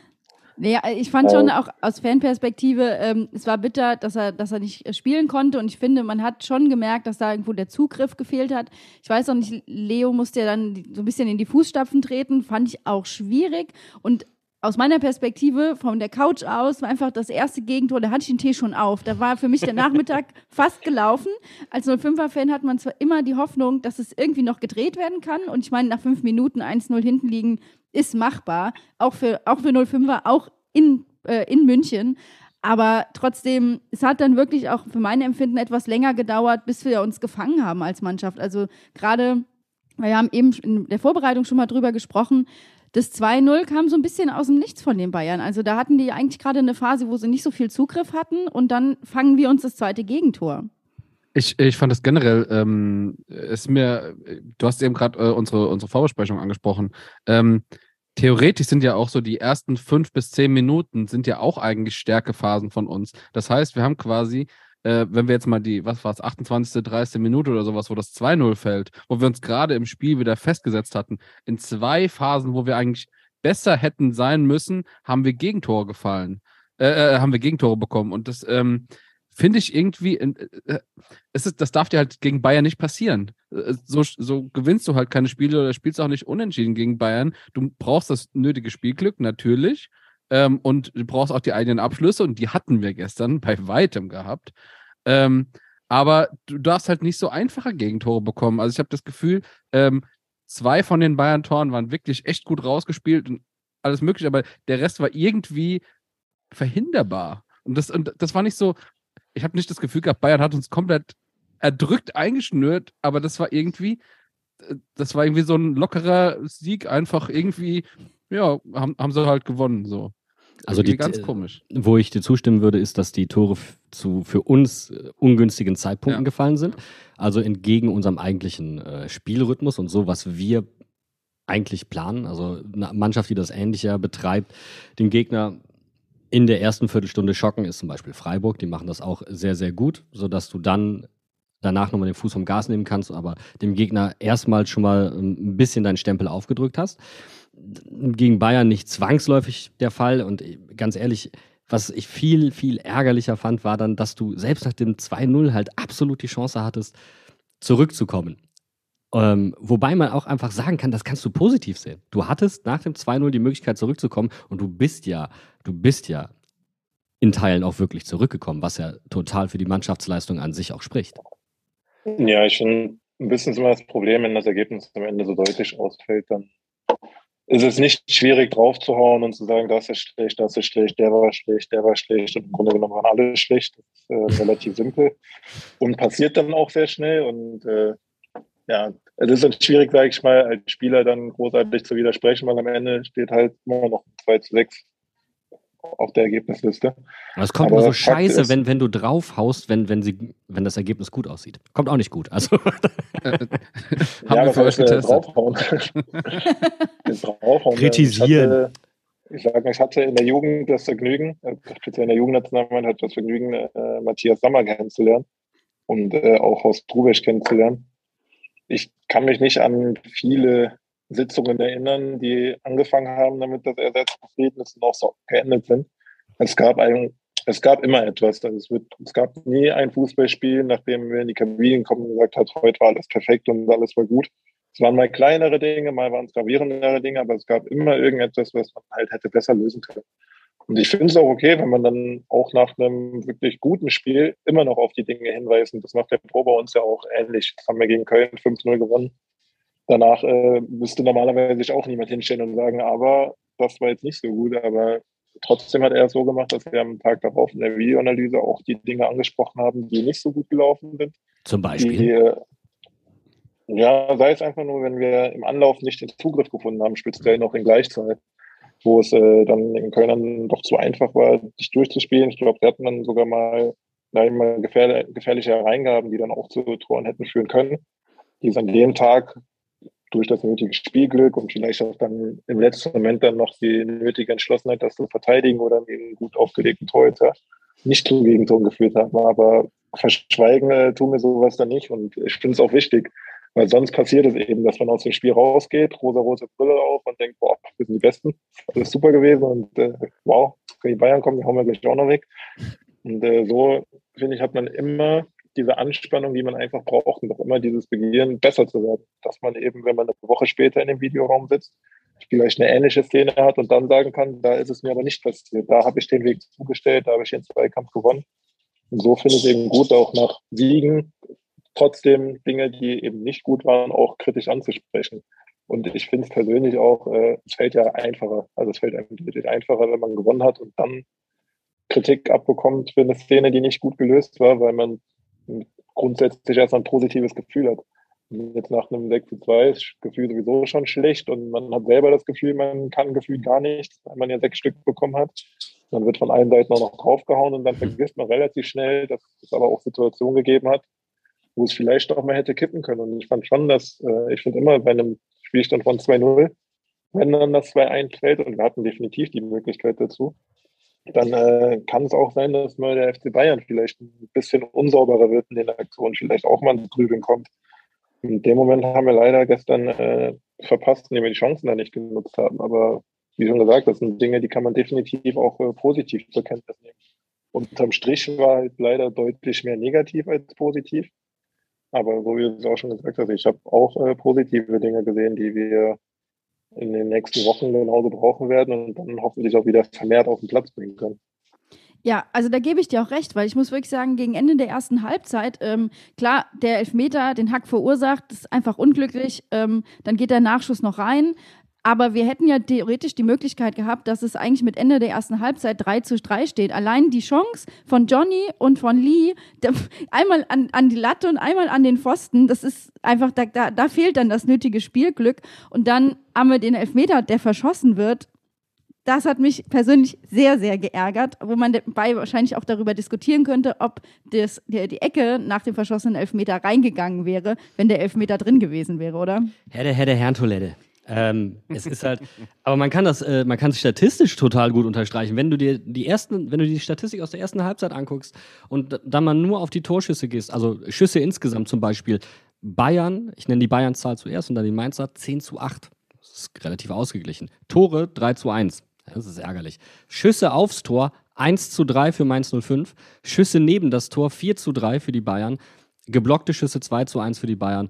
Naja, ich fand schon auch aus Fanperspektive, ähm, es war bitter, dass er, dass er nicht spielen konnte und ich finde, man hat schon gemerkt, dass da irgendwo der Zugriff gefehlt hat. Ich weiß auch nicht, Leo musste ja dann so ein bisschen in die Fußstapfen treten, fand ich auch schwierig und aus meiner Perspektive, von der Couch aus, war einfach das erste Gegentor, da hatte ich den Tee schon auf. Da war für mich der Nachmittag [LAUGHS] fast gelaufen. Als 05er-Fan hat man zwar immer die Hoffnung, dass es irgendwie noch gedreht werden kann. Und ich meine, nach fünf Minuten 1-0 hinten liegen ist machbar. Auch für, auch für 05er, auch in, äh, in München. Aber trotzdem, es hat dann wirklich auch für mein Empfinden etwas länger gedauert, bis wir uns gefangen haben als Mannschaft. Also gerade, wir haben eben in der Vorbereitung schon mal drüber gesprochen, das 2-0 kam so ein bisschen aus dem Nichts von den Bayern. Also da hatten die eigentlich gerade eine Phase, wo sie nicht so viel Zugriff hatten und dann fangen wir uns das zweite Gegentor. Ich, ich fand das generell, ähm, ist mir, du hast eben gerade äh, unsere, unsere Vorbesprechung angesprochen. Ähm, theoretisch sind ja auch so die ersten fünf bis zehn Minuten sind ja auch eigentlich Stärkephasen von uns. Das heißt, wir haben quasi äh, wenn wir jetzt mal die, was war es, 28., 30. Minute oder sowas, wo das 2-0 fällt, wo wir uns gerade im Spiel wieder festgesetzt hatten, in zwei Phasen, wo wir eigentlich besser hätten sein müssen, haben wir Gegentore gefallen, äh, äh haben wir Gegentore bekommen. Und das ähm, finde ich irgendwie, äh, es ist, das darf dir halt gegen Bayern nicht passieren. Äh, so, so gewinnst du halt keine Spiele oder spielst auch nicht unentschieden gegen Bayern. Du brauchst das nötige Spielglück, natürlich. Ähm, und du brauchst auch die eigenen Abschlüsse und die hatten wir gestern bei weitem gehabt. Ähm, aber du darfst halt nicht so einfache Gegentore bekommen. Also ich habe das Gefühl, ähm, zwei von den Bayern-Toren waren wirklich echt gut rausgespielt und alles mögliche, aber der Rest war irgendwie verhinderbar. Und das, und das war nicht so, ich habe nicht das Gefühl gehabt, Bayern hat uns komplett erdrückt eingeschnürt, aber das war irgendwie, äh, das war irgendwie so ein lockerer Sieg, einfach irgendwie, ja, haben, haben sie halt gewonnen, so. Also die, ganz komisch. Wo ich dir zustimmen würde, ist, dass die Tore zu für uns äh, ungünstigen Zeitpunkten ja. gefallen sind. Also entgegen unserem eigentlichen äh, Spielrhythmus und so, was wir eigentlich planen. Also eine Mannschaft, die das ähnlicher betreibt, den Gegner in der ersten Viertelstunde schocken, ist zum Beispiel Freiburg. Die machen das auch sehr, sehr gut, sodass du dann danach nochmal den Fuß vom Gas nehmen kannst, aber dem Gegner erstmal schon mal ähm, ein bisschen deinen Stempel aufgedrückt hast gegen Bayern nicht zwangsläufig der Fall. Und ganz ehrlich, was ich viel, viel ärgerlicher fand, war dann, dass du selbst nach dem 2-0 halt absolut die Chance hattest, zurückzukommen. Ähm, wobei man auch einfach sagen kann, das kannst du positiv sehen. Du hattest nach dem 2-0 die Möglichkeit zurückzukommen und du bist ja, du bist ja in Teilen auch wirklich zurückgekommen, was ja total für die Mannschaftsleistung an sich auch spricht. Ja, ich finde ein bisschen immer das Problem, wenn das Ergebnis am Ende so deutlich ausfällt, dann ist es nicht schwierig draufzuhauen und zu sagen, das ist schlecht, das ist schlecht, der war schlecht, der war schlecht und im Grunde genommen waren alle schlecht. Das ist äh, relativ simpel und passiert dann auch sehr schnell und äh, ja, es ist dann schwierig, sage ich mal, als Spieler dann großartig zu widersprechen, weil am Ende steht halt immer noch 2 zu 6 auf der Ergebnisliste. Aber es kommt Aber immer so scheiße, ist, wenn, wenn du draufhaust, wenn, wenn, sie, wenn das Ergebnis gut aussieht. Kommt auch nicht gut. Also. [LAUGHS] haben ja, wir für euch getestet. Draufhauen. [LAUGHS] draufhauen. Kritisieren. Ich, sage, ich hatte in der Jugend das Vergnügen, äh, speziell in der Jugendnationalmannschaft, hatte das Vergnügen, äh, Matthias Sammer kennenzulernen und äh, auch Horst Rubesch kennenzulernen. Ich kann mich nicht an viele Sitzungen erinnern, die angefangen haben, damit das Ersatzverhältnis noch so geendet sind. Es gab ein, es gab immer etwas. Also es, wird, es gab nie ein Fußballspiel, nachdem wir in die Kabinen kommen und gesagt hat, heute war alles perfekt und alles war gut. Es waren mal kleinere Dinge, mal waren es gravierendere Dinge, aber es gab immer irgendetwas, was man halt hätte besser lösen können. Und ich finde es auch okay, wenn man dann auch nach einem wirklich guten Spiel immer noch auf die Dinge hinweist. Und das macht der Pro bei uns ja auch ähnlich. Das haben wir gegen Köln 5-0 gewonnen danach äh, müsste normalerweise sich auch niemand hinstellen und sagen, aber das war jetzt nicht so gut. Aber trotzdem hat er es so gemacht, dass wir am Tag darauf in der Videoanalyse auch die Dinge angesprochen haben, die nicht so gut gelaufen sind. Zum Beispiel? Die, äh, ja, sei es einfach nur, wenn wir im Anlauf nicht den Zugriff gefunden haben, speziell noch in Gleichzeit. Wo es äh, dann in Köln dann doch zu einfach war, sich durchzuspielen. Ich glaube, sie hatten dann sogar mal, mal gefähr gefährliche Hereingaben, die dann auch zu Toren hätten führen können, die es an dem Tag durch das nötige Spielglück und vielleicht auch dann im letzten Moment dann noch die nötige Entschlossenheit, das zu verteidigen oder einen gut aufgelegten Torhüter nicht zu Gegentoren geführt haben. Aber verschweigen äh, tun wir sowas dann nicht und ich finde es auch wichtig, weil sonst passiert es eben, dass man aus dem Spiel rausgeht, rosa-rote Brille auf und denkt, boah, wir sind die Besten, alles super gewesen und äh, wow, wenn die Bayern kommen, die hauen wir gleich auch noch weg. Und äh, so, finde ich, hat man immer diese Anspannung, die man einfach braucht und auch immer dieses Begieren, besser zu werden. Dass man eben, wenn man eine Woche später in dem Videoraum sitzt, vielleicht eine ähnliche Szene hat und dann sagen kann, da ist es mir aber nicht passiert. Da habe ich den Weg zugestellt, da habe ich den Zweikampf gewonnen. Und so finde ich eben gut, auch nach Siegen trotzdem Dinge, die eben nicht gut waren, auch kritisch anzusprechen. Und ich finde es persönlich auch, äh, es fällt ja einfacher. Also es fällt einem deutlich einfacher, wenn man gewonnen hat und dann Kritik abbekommt für eine Szene, die nicht gut gelöst war, weil man grundsätzlich erstmal ein positives Gefühl hat. Jetzt nach einem 6 zu 2 ist das Gefühl sowieso schon schlecht und man hat selber das Gefühl, man kann gefühlt gar nichts, weil man ja sechs Stück bekommen hat. Dann wird von allen Seiten auch noch draufgehauen und dann vergisst man relativ schnell, dass es aber auch Situationen gegeben hat, wo es vielleicht auch mal hätte kippen können. Und ich fand schon, dass, äh, ich finde immer bei einem Spielstand von 2-0, wenn dann das 2-1 fällt, und wir hatten definitiv die Möglichkeit dazu, dann äh, kann es auch sein, dass mal der FC Bayern vielleicht ein bisschen unsauberer wird in den Aktionen, vielleicht auch mal ins Grübeln kommt. In dem Moment haben wir leider gestern äh, verpasst, indem wir die Chancen da nicht genutzt haben. Aber wie schon gesagt, das sind Dinge, die kann man definitiv auch äh, positiv zur Kenntnis nehmen. Unterm Strich war halt leider deutlich mehr negativ als positiv. Aber so wie du es auch schon gesagt hast, ich habe auch äh, positive Dinge gesehen, die wir in den nächsten Wochen genauso brauchen werden und dann hoffentlich auch wieder vermehrt auf den Platz bringen können. Ja, also da gebe ich dir auch recht, weil ich muss wirklich sagen, gegen Ende der ersten Halbzeit, ähm, klar, der Elfmeter, den Hack verursacht, ist einfach unglücklich, ähm, dann geht der Nachschuss noch rein, aber wir hätten ja theoretisch die Möglichkeit gehabt, dass es eigentlich mit Ende der ersten Halbzeit 3 zu 3 steht. Allein die Chance von Johnny und von Lee, der, einmal an, an die Latte und einmal an den Pfosten, das ist einfach, da, da, da fehlt dann das nötige Spielglück. Und dann haben wir den Elfmeter, der verschossen wird. Das hat mich persönlich sehr, sehr geärgert, wo man dabei wahrscheinlich auch darüber diskutieren könnte, ob das, die, die Ecke nach dem verschossenen Elfmeter reingegangen wäre, wenn der Elfmeter drin gewesen wäre, oder? Herr der Herr der Herrentoilette. Ähm, es ist halt, aber man kann das, äh, man kann es statistisch total gut unterstreichen. Wenn du dir die ersten, wenn du die Statistik aus der ersten Halbzeit anguckst und dann mal nur auf die Torschüsse gehst, also Schüsse insgesamt zum Beispiel, Bayern, ich nenne die Bayern-Zahl zuerst und dann die Mainzer 10 zu 8. Das ist relativ ausgeglichen. Tore 3 zu 1. Das ist ärgerlich. Schüsse aufs Tor 1 zu 3 für Mainz 05. Schüsse neben das Tor 4 zu 3 für die Bayern. Geblockte Schüsse 2 zu 1 für die Bayern.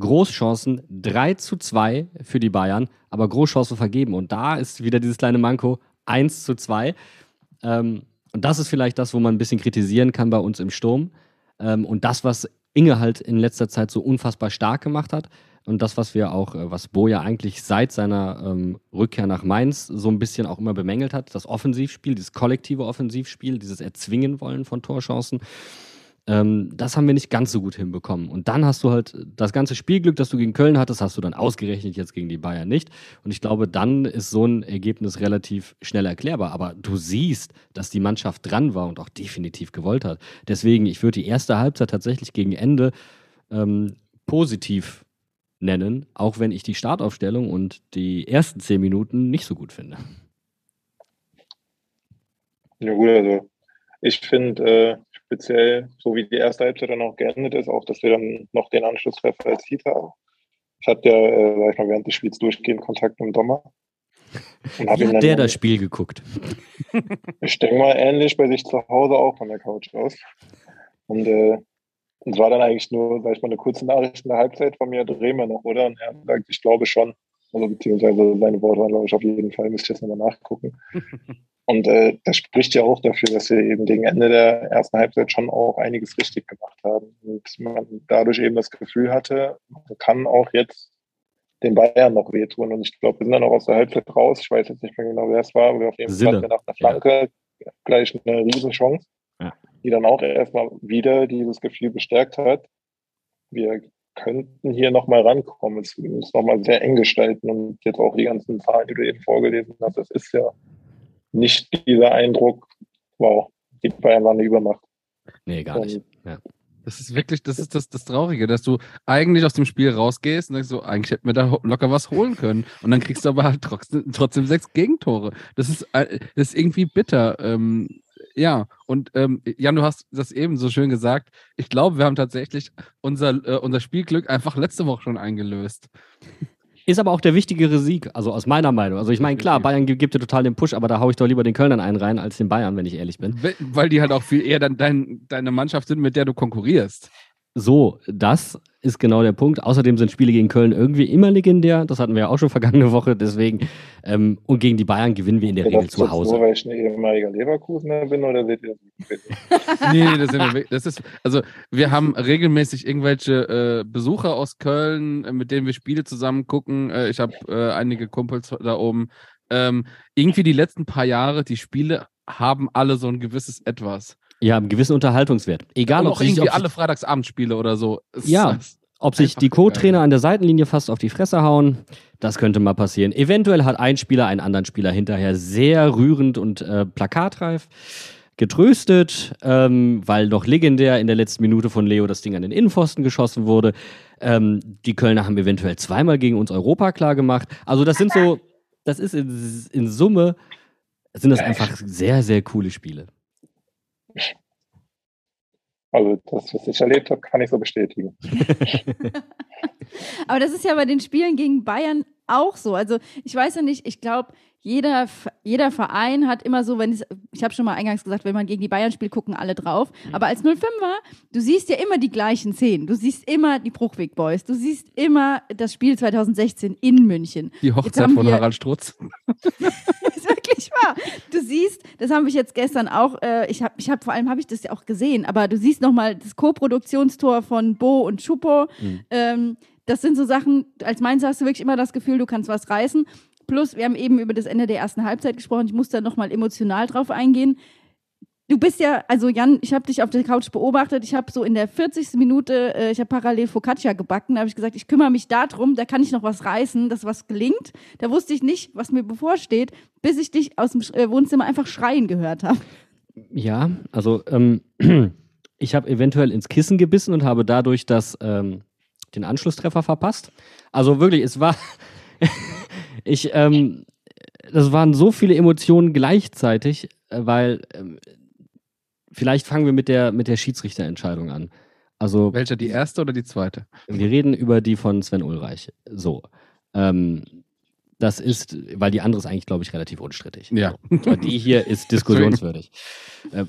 Großchancen 3 zu 2 für die Bayern, aber Großchancen vergeben. Und da ist wieder dieses kleine Manko 1 zu 2. Ähm, und das ist vielleicht das, wo man ein bisschen kritisieren kann bei uns im Sturm. Ähm, und das, was Inge halt in letzter Zeit so unfassbar stark gemacht hat. Und das, was wir auch, äh, was Boja eigentlich seit seiner ähm, Rückkehr nach Mainz so ein bisschen auch immer bemängelt hat, das Offensivspiel, dieses kollektive Offensivspiel, dieses Erzwingen wollen von Torchancen. Ähm, das haben wir nicht ganz so gut hinbekommen. Und dann hast du halt das ganze Spielglück, das du gegen Köln hattest, hast du dann ausgerechnet jetzt gegen die Bayern nicht. Und ich glaube, dann ist so ein Ergebnis relativ schnell erklärbar. Aber du siehst, dass die Mannschaft dran war und auch definitiv gewollt hat. Deswegen, ich würde die erste Halbzeit tatsächlich gegen Ende ähm, positiv nennen, auch wenn ich die Startaufstellung und die ersten zehn Minuten nicht so gut finde. Ja gut, also ich finde, äh, speziell, so wie die erste Halbzeit dann auch geendet ist, auch, dass wir dann noch den Anschlusstreffer erzielt haben. Ich hatte ja, äh, sag ich mal, während des Spiels durchgehend Kontakt mit dem Dommer. Und Wie hat der das Spiel geguckt? [LAUGHS] Ich denke mal ähnlich bei sich zu Hause auch von der Couch aus. Und äh, es war dann eigentlich nur, sag ich mal, eine kurze Nachricht in der Halbzeit von mir, drehen wir noch, oder? Und er sagt, ich glaube schon. Also beziehungsweise seine Worte waren, glaube ich, auf jeden Fall, müsste ich jetzt nochmal nachgucken. [LAUGHS] Und äh, das spricht ja auch dafür, dass wir eben gegen Ende der ersten Halbzeit schon auch einiges richtig gemacht haben. Und man dadurch eben das Gefühl hatte, man kann auch jetzt den Bayern noch wehtun. Und ich glaube, wir sind dann auch aus der Halbzeit raus. Ich weiß jetzt nicht mehr genau, wer es war, aber wir auf jeden Fall nach einer Flanke ja. gleich eine Riesenchance, ja. die dann auch erstmal wieder dieses Gefühl bestärkt hat. Wir könnten hier nochmal rankommen. Es ist nochmal sehr eng gestalten und jetzt auch die ganzen Zahlen, die du eben vorgelesen hast, das ist ja nicht dieser Eindruck, wow, die Bayern waren eine Übermacht. Nee, gar nicht. Ja. Das ist wirklich, das ist das, das Traurige, dass du eigentlich aus dem Spiel rausgehst und denkst so, eigentlich hätten wir da locker was holen können. Und dann kriegst du aber halt trotzdem, trotzdem sechs Gegentore. Das ist, äh, das ist irgendwie bitter. Ähm, ja, und ähm, Jan, du hast das eben so schön gesagt. Ich glaube, wir haben tatsächlich unser, äh, unser Spielglück einfach letzte Woche schon eingelöst. Ist aber auch der wichtigere Sieg, also aus meiner Meinung. Also ich meine, klar, Bayern gibt, dir total den Push, aber da hau ich doch lieber den Kölnern einen rein als den Bayern, wenn ich ehrlich bin. We- Weil die halt auch viel eher dann dein, deine Mannschaft sind, mit der du konkurrierst. So, das ist genau der Punkt. Außerdem sind Spiele gegen Köln irgendwie immer legendär. Das hatten wir ja auch schon [LAUGHS] vergangene Woche. Deswegen, ähm, und gegen die Bayern gewinnen wir in der Regel zu Nur, Hause. weil ich ein ehemaliger Leverkusener bin oder seht ihr das? Nee, [LAUGHS] nee, das, sind wir, das ist, also wir haben regelmäßig irgendwelche äh, Besucher aus Köln, äh, mit denen wir Spiele zusammen gucken. Äh, ich habe äh, einige Kumpels da oben. Ähm, irgendwie die letzten paar Jahre, die Spiele haben alle so ein gewisses Etwas. Ja, einen gewissen Unterhaltungswert. Egal, Und ob auch sich, irgendwie ob, alle Freitagsabendspiele oder so. Es- Ja. ob sich die Co-Trainer an der Seitenlinie fast auf die Fresse hauen. Das könnte mal passieren. Eventuell hat ein Spieler einen anderen Spieler hinterher sehr rührend und äh, plakatreif getröstet, ähm, weil noch legendär in der letzten Minute von Leo das Ding an den Innenpfosten geschossen wurde. Ähm, die Kölner haben eventuell zweimal gegen uns Europa klar gemacht. Also das sind so, das ist in, in Summe, sind das einfach sehr, sehr coole Spiele. Also das, was ich erlebt habe, kann ich so bestätigen. [LAUGHS] Aber das ist ja bei den Spielen gegen Bayern auch so. Also ich weiß ja nicht, ich glaube, jeder, jeder Verein hat immer so, wenn es, ich habe schon mal eingangs gesagt, wenn man gegen die Bayern spielt, gucken alle drauf. Aber als 05er, du siehst ja immer die gleichen Szenen. Du siehst immer die Bruchweg Boys. Du siehst immer das Spiel 2016 in München. Die Hochzeit von wir- Harald Strutz. [LAUGHS] [LAUGHS] wirklich wahr. Du siehst, das habe ich jetzt gestern auch, äh, ich habe ich hab, vor allem habe ich das ja auch gesehen, aber du siehst nochmal das Co-Produktionstor von Bo und Schupo. Mhm. Ähm, das sind so Sachen, als Mainzer hast du wirklich immer das Gefühl, du kannst was reißen. Plus, wir haben eben über das Ende der ersten Halbzeit gesprochen. Ich muss da nochmal emotional drauf eingehen. Du bist ja, also Jan, ich habe dich auf der Couch beobachtet. Ich habe so in der 40. Minute, äh, ich habe parallel Focaccia gebacken. Da habe ich gesagt, ich kümmere mich darum, da kann ich noch was reißen, dass was gelingt. Da wusste ich nicht, was mir bevorsteht, bis ich dich aus dem äh, Wohnzimmer einfach schreien gehört habe. Ja, also ähm, [CLEARS THROAT] ich habe eventuell ins Kissen gebissen und habe dadurch das, ähm, den Anschlusstreffer verpasst. Also wirklich, es war, [LAUGHS] ich, ähm, das waren so viele Emotionen gleichzeitig, äh, weil ähm, vielleicht fangen wir mit der, mit der Schiedsrichterentscheidung an. Also Welcher, die erste oder die zweite? wir reden über die von Sven Ulreich. So. Ähm, das ist, weil die andere ist eigentlich, glaube ich, relativ unstrittig. Ja. Aber die hier ist [LAUGHS] diskussionswürdig. Äh,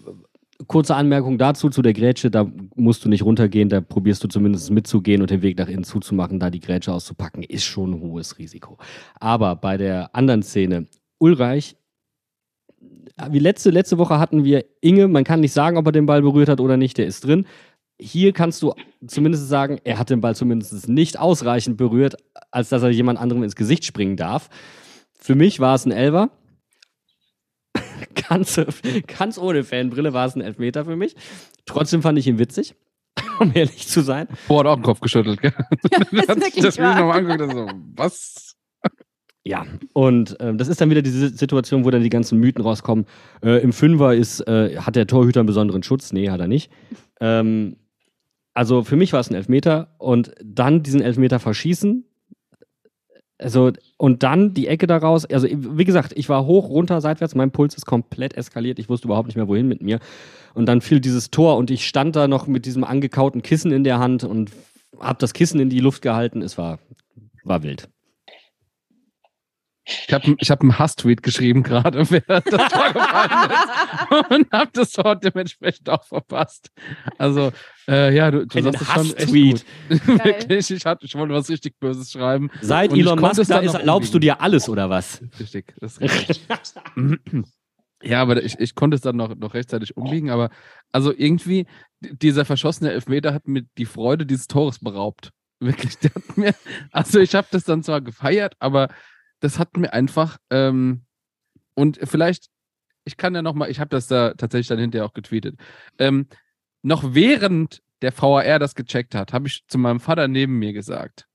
kurze Anmerkung dazu, zu der Grätsche, da musst du nicht runtergehen, da probierst du zumindest mitzugehen und den Weg nach innen zuzumachen, da die Grätsche auszupacken, ist schon ein hohes Risiko. Aber bei der anderen Szene, Ulreich, wie letzte, letzte Woche hatten wir Inge, man kann nicht sagen, ob er den Ball berührt hat oder nicht, der ist drin. Hier kannst du zumindest sagen, er hat den Ball zumindest nicht ausreichend berührt, als dass er jemand anderem ins Gesicht springen darf. Für mich war es ein Elver. [LAUGHS] ganz, ganz ohne Fanbrille war es ein Elfmeter für mich. Trotzdem fand ich ihn witzig, [LAUGHS] um ehrlich zu sein. Bo hat auch den Kopf geschüttelt, gell? [LAUGHS] Hat sich wirklich das Spiel wahr. nochmal angeguckt so, was? Ja, und ähm, das ist dann wieder diese Situation, wo dann die ganzen Mythen rauskommen. Äh, Im Fünfer ist, äh, hat der Torhüter einen besonderen Schutz? Nee, hat er nicht. Ähm, also für mich war es ein Elfmeter und dann diesen Elfmeter verschießen. Also, und dann die Ecke daraus. Also, wie gesagt, ich war hoch, runter, seitwärts. Mein Puls ist komplett eskaliert. Ich wusste überhaupt nicht mehr, wohin mit mir. Und dann fiel dieses Tor und ich stand da noch mit diesem angekauten Kissen in der Hand und habe das Kissen in die Luft gehalten. Es war, war wild. Ich habe ich hab einen Hass-Tweet geschrieben gerade, [LAUGHS] wer das Tor gefallen ist. Und habe das Tor dementsprechend auch verpasst. Also, äh, ja, du, du sagst es schon echt gut. [LAUGHS] Wirklich, ich, hatte, ich wollte was richtig Böses schreiben. Seit Und Elon Musk da ist, erlaubst du dir alles oder was? Richtig, das ist richtig. [LAUGHS] Ja, aber ich, ich konnte es dann noch, noch rechtzeitig umbiegen, aber also irgendwie, dieser verschossene Elfmeter hat mir die Freude dieses Tores beraubt. Wirklich, der hat mir, also ich habe das dann zwar gefeiert, aber das hat mir einfach, ähm, und vielleicht, ich kann ja nochmal, ich habe das da tatsächlich dann hinterher auch getweetet, ähm, noch während der VAR das gecheckt hat, habe ich zu meinem Vater neben mir gesagt,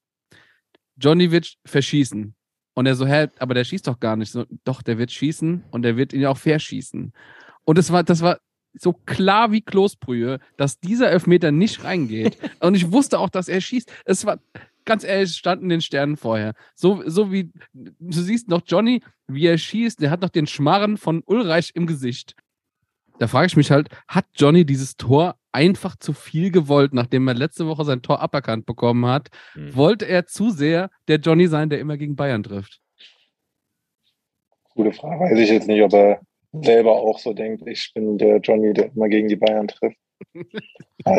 Johnny wird verschießen. Und er so, hä, aber der schießt doch gar nicht. So, doch, der wird schießen und der wird ihn auch verschießen. Und das war, das war so klar wie Kloßbrühe, dass dieser Elfmeter nicht reingeht. [LAUGHS] und ich wusste auch, dass er schießt. Es war, ganz ehrlich, es stand in den Sternen vorher. So, so wie, du siehst noch Johnny, wie er schießt, der hat noch den Schmarren von Ulreich im Gesicht. Da frage ich mich halt, hat Johnny dieses Tor einfach zu viel gewollt, nachdem er letzte Woche sein Tor aberkannt bekommen hat? Mhm. Wollte er zu sehr der Johnny sein, der immer gegen Bayern trifft? Gute Frage. Weiß ich jetzt nicht, ob er selber auch so denkt, ich bin der Johnny, der immer gegen die Bayern trifft.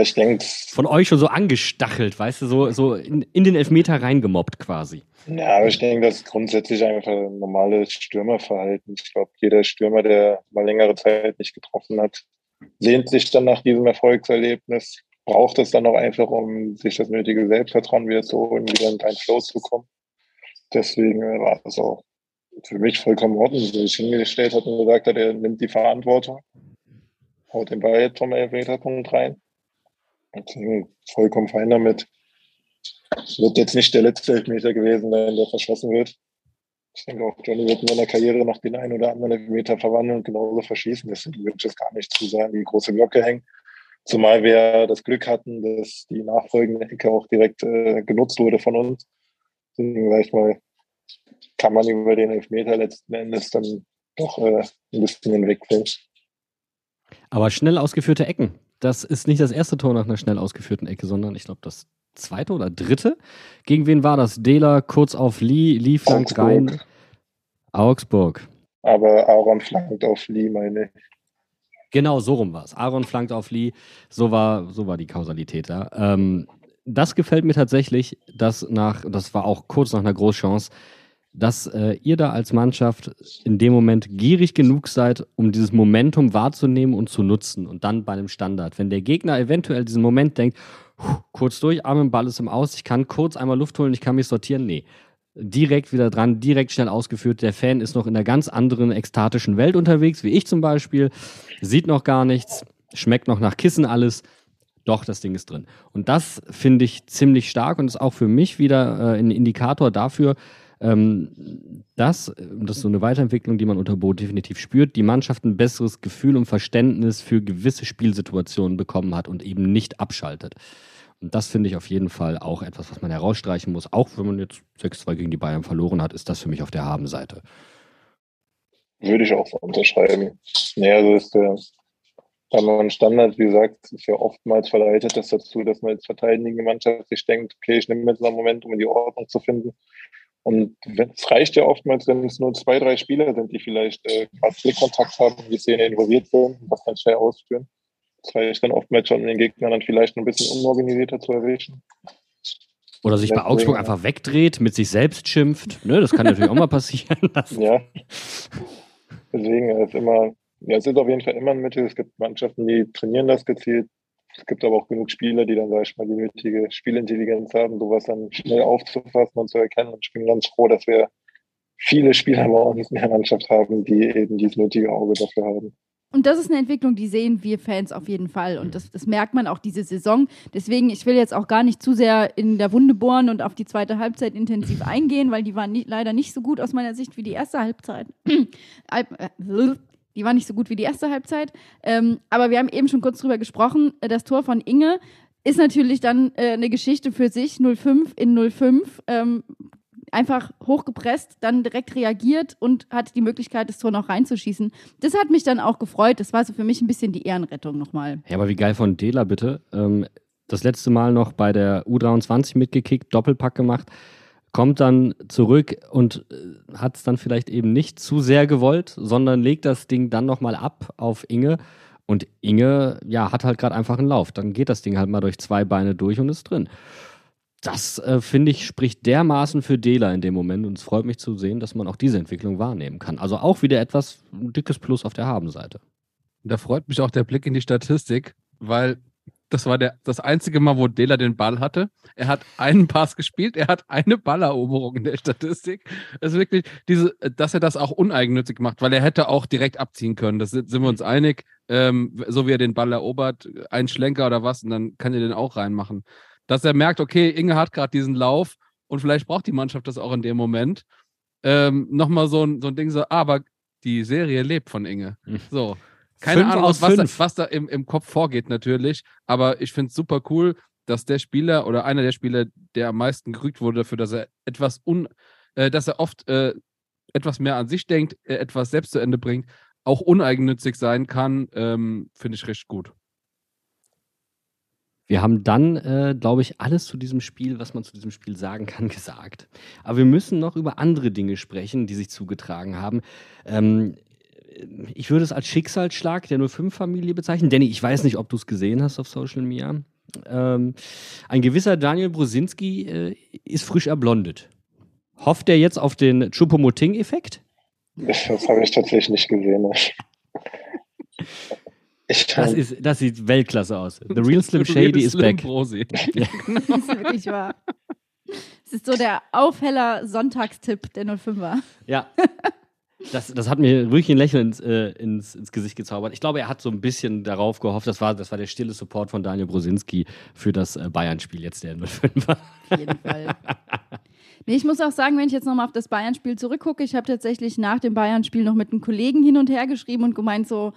Ich denke, Von euch schon so angestachelt, weißt du, so, so in, in den Elfmeter reingemobbt quasi. ja, aber ich denke, das ist grundsätzlich einfach ein normales Stürmerverhalten. Ich glaube, jeder Stürmer, der mal längere Zeit nicht getroffen hat, sehnt sich dann nach diesem Erfolgserlebnis, braucht es dann auch einfach, um sich das nötige Selbstvertrauen wieder zu holen, wieder in einen Flow zu kommen. Deswegen war das auch für mich vollkommen Ordnung, dass er sich hingestellt hat und gesagt hat, er nimmt die Verantwortung, haut den Ball vom Elfmeterpunkt rein. Deswegen vollkommen fein damit. Wird jetzt nicht der letzte Elfmeter gewesen sein, der verschossen wird. Ich denke auch, Johnny wird in seiner Karriere noch den einen oder anderen Elfmeter verwandeln und genauso verschießen. Deswegen würde ich es gar nicht zu sehr an die große Glocke hängen. Zumal wir das Glück hatten, dass die nachfolgende Ecke auch direkt äh, genutzt wurde von uns. Deswegen mal, kann man über den Elfmeter letzten Endes dann doch äh, ein bisschen hinwegsehen. Aber schnell ausgeführte Ecken. Das ist nicht das erste Tor nach einer schnell ausgeführten Ecke, sondern ich glaube das zweite oder dritte. Gegen wen war das? Dela kurz auf Lee, Lee flankt Augsburg. rein. Augsburg. Aber Aaron flankt auf Lee, meine ich. Genau, so rum war es. Aaron flankt auf Lee. So war, so war die Kausalität da. Ähm, das gefällt mir tatsächlich, dass nach, das war auch kurz nach einer Großchance, dass äh, ihr da als Mannschaft in dem Moment gierig genug seid, um dieses Momentum wahrzunehmen und zu nutzen. Und dann bei einem Standard. Wenn der Gegner eventuell diesen Moment denkt, "Puh, kurz durch, Arm im Ball ist im Aus, ich kann kurz einmal Luft holen, ich kann mich sortieren. Nee. Direkt wieder dran, direkt schnell ausgeführt. Der Fan ist noch in einer ganz anderen ekstatischen Welt unterwegs, wie ich zum Beispiel. Sieht noch gar nichts, schmeckt noch nach Kissen alles. Doch, das Ding ist drin. Und das finde ich ziemlich stark und ist auch für mich wieder äh, ein Indikator dafür, ähm, dass, äh, das ist so eine Weiterentwicklung, die man unter Bo definitiv spürt, die Mannschaft ein besseres Gefühl und Verständnis für gewisse Spielsituationen bekommen hat und eben nicht abschaltet. Und das finde ich auf jeden Fall auch etwas, was man herausstreichen muss. Auch wenn man jetzt 6-2 gegen die Bayern verloren hat, ist das für mich auf der Habenseite. Würde ich auch so unterschreiben. Nee, also ist der, wenn man Standard, wie gesagt, ist ja oftmals verleitet das dazu, dass man als verteidigende Mannschaft sich denkt, okay, ich nehme jetzt einen Moment, um in die Ordnung zu finden. Und es reicht ja oftmals, wenn es nur zwei, drei Spieler sind, die vielleicht äh, gerade Blickkontakt haben, die Szene involviert sind, was dann schnell ausführen. Das reicht dann oftmals schon, den Gegner dann vielleicht ein bisschen unorganisierter zu erwischen. Oder sich bei Augsburg einfach wegdreht, mit sich selbst schimpft. Ne, das kann natürlich auch mal [LAUGHS] passieren. Das, Ja. Deswegen ist immer, ja, es ist auf jeden Fall immer ein Mittel. Es gibt Mannschaften, die trainieren das gezielt. Es gibt aber auch genug Spieler, die dann, sag ich mal, die nötige Spielintelligenz haben, sowas dann schnell aufzufassen und zu erkennen. Und ich bin ganz froh, dass wir viele Spieler bei uns in der Mannschaft haben, die eben dieses nötige Auge dafür haben. Und das ist eine Entwicklung, die sehen wir Fans auf jeden Fall. Und das, das merkt man auch diese Saison. Deswegen, ich will jetzt auch gar nicht zu sehr in der Wunde bohren und auf die zweite Halbzeit intensiv eingehen, weil die war nie, leider nicht so gut aus meiner Sicht wie die erste Halbzeit. [CLEARS THROAT] Die war nicht so gut wie die erste Halbzeit. Ähm, aber wir haben eben schon kurz drüber gesprochen. Äh, Das Tor von Inge ist natürlich dann äh, eine Geschichte für sich. 05 in 05. Ähm, einfach hochgepresst, dann direkt reagiert und hat die Möglichkeit, das Tor noch reinzuschießen. Das hat mich dann auch gefreut. Das war so für mich ein bisschen die Ehrenrettung nochmal. Ja, aber wie geil von Dela bitte. Ähm, das letzte Mal noch bei der U23 mitgekickt, Doppelpack gemacht, kommt dann zurück und äh, hat es dann vielleicht eben nicht zu sehr gewollt, sondern legt das Ding dann nochmal ab auf Inge. Und Inge, ja, hat halt gerade einfach einen Lauf. Dann geht das Ding halt mal durch zwei Beine durch und ist drin. Das, äh, finde ich, spricht dermaßen für Dela in dem Moment und es freut mich zu sehen, dass man auch diese Entwicklung wahrnehmen kann. Also auch wieder etwas ein dickes Plus auf der Habenseite. Da freut mich auch der Blick in die Statistik, weil Das war der, das einzige Mal, wo Dela den Ball hatte. Er hat einen Pass gespielt, er hat eine Balleroberung in der Statistik. Das ist wirklich, diese, dass er das auch uneigennützig macht, weil er hätte auch direkt abziehen können. Das sind, sind wir uns einig. Ähm, so wie er den Ball erobert, ein Schlenker oder was, und dann kann er den auch reinmachen. Dass er merkt, okay, Inge hat gerade diesen Lauf und vielleicht braucht die Mannschaft das auch in dem Moment. Ähm, Nochmal so ein, so ein Ding, so, aber die Serie lebt von Inge. Mhm. So. Keine Fünf Ahnung, was da, was da im, im Kopf vorgeht, natürlich. Aber ich finde es super cool, dass der Spieler oder einer der Spieler, der am meisten gerügt wurde dafür, dass er etwas un, äh, dass er oft äh, etwas mehr an sich denkt, äh, etwas selbst zu Ende bringt, auch uneigennützig sein kann, ähm, finde ich richtig gut. Wir haben dann, äh, glaube ich, alles zu diesem Spiel, was man zu diesem Spiel sagen kann, [LAUGHS] gesagt. Aber wir müssen noch über andere Dinge sprechen, die sich zugetragen haben. Ähm, ich würde es als Schicksalsschlag der 05-Familie bezeichnen. Danny, ich weiß nicht, ob du es gesehen hast auf Social Media. Ähm, ein gewisser Daniel Brusinski äh, ist frisch erblondet. Hofft er jetzt auf den Chupomoting-Effekt? Das, das habe ich tatsächlich nicht gesehen. ne. [LAUGHS] Ich, Das, ist, das sieht Weltklasse aus. The real Slim Shady is Slim back. Brosi. [LAUGHS] Das ist wirklich wahr. Es ist so der Aufheller Sonntagstipp der 05er. Ja. [LAUGHS] Das, das hat mir wirklich ein Lächeln ins, äh, ins, ins Gesicht gezaubert. Ich glaube, er hat so ein bisschen darauf gehofft, das war, das war der stille Support von Daniel Brosinski für das äh, Bayern-Spiel jetzt der 05er. Auf jeden Fall. Nee, ich muss auch sagen, wenn ich jetzt nochmal auf das Bayern-Spiel zurückgucke, ich habe tatsächlich nach dem Bayern-Spiel noch mit einem Kollegen hin und her geschrieben und gemeint so,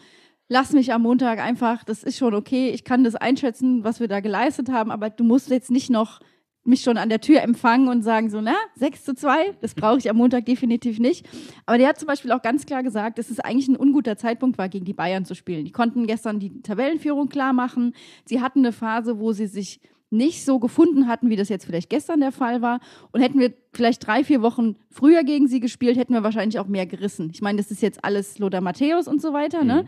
lass mich am Montag einfach, das ist schon okay, ich kann das einschätzen, was wir da geleistet haben, aber du musst jetzt nicht noch mich schon an der Tür empfangen und sagen so, na, 6 zu 2, das brauche ich am Montag definitiv nicht. Aber der hat zum Beispiel auch ganz klar gesagt, dass es eigentlich ein unguter Zeitpunkt war, gegen die Bayern zu spielen. Die konnten gestern die Tabellenführung klar machen. Sie hatten eine Phase, wo sie sich nicht so gefunden hatten, wie das jetzt vielleicht gestern der Fall war. Und hätten wir vielleicht drei, vier Wochen früher gegen sie gespielt, hätten wir wahrscheinlich auch mehr gerissen. Ich meine, das ist jetzt alles Lothar Matthäus und so weiter, ne?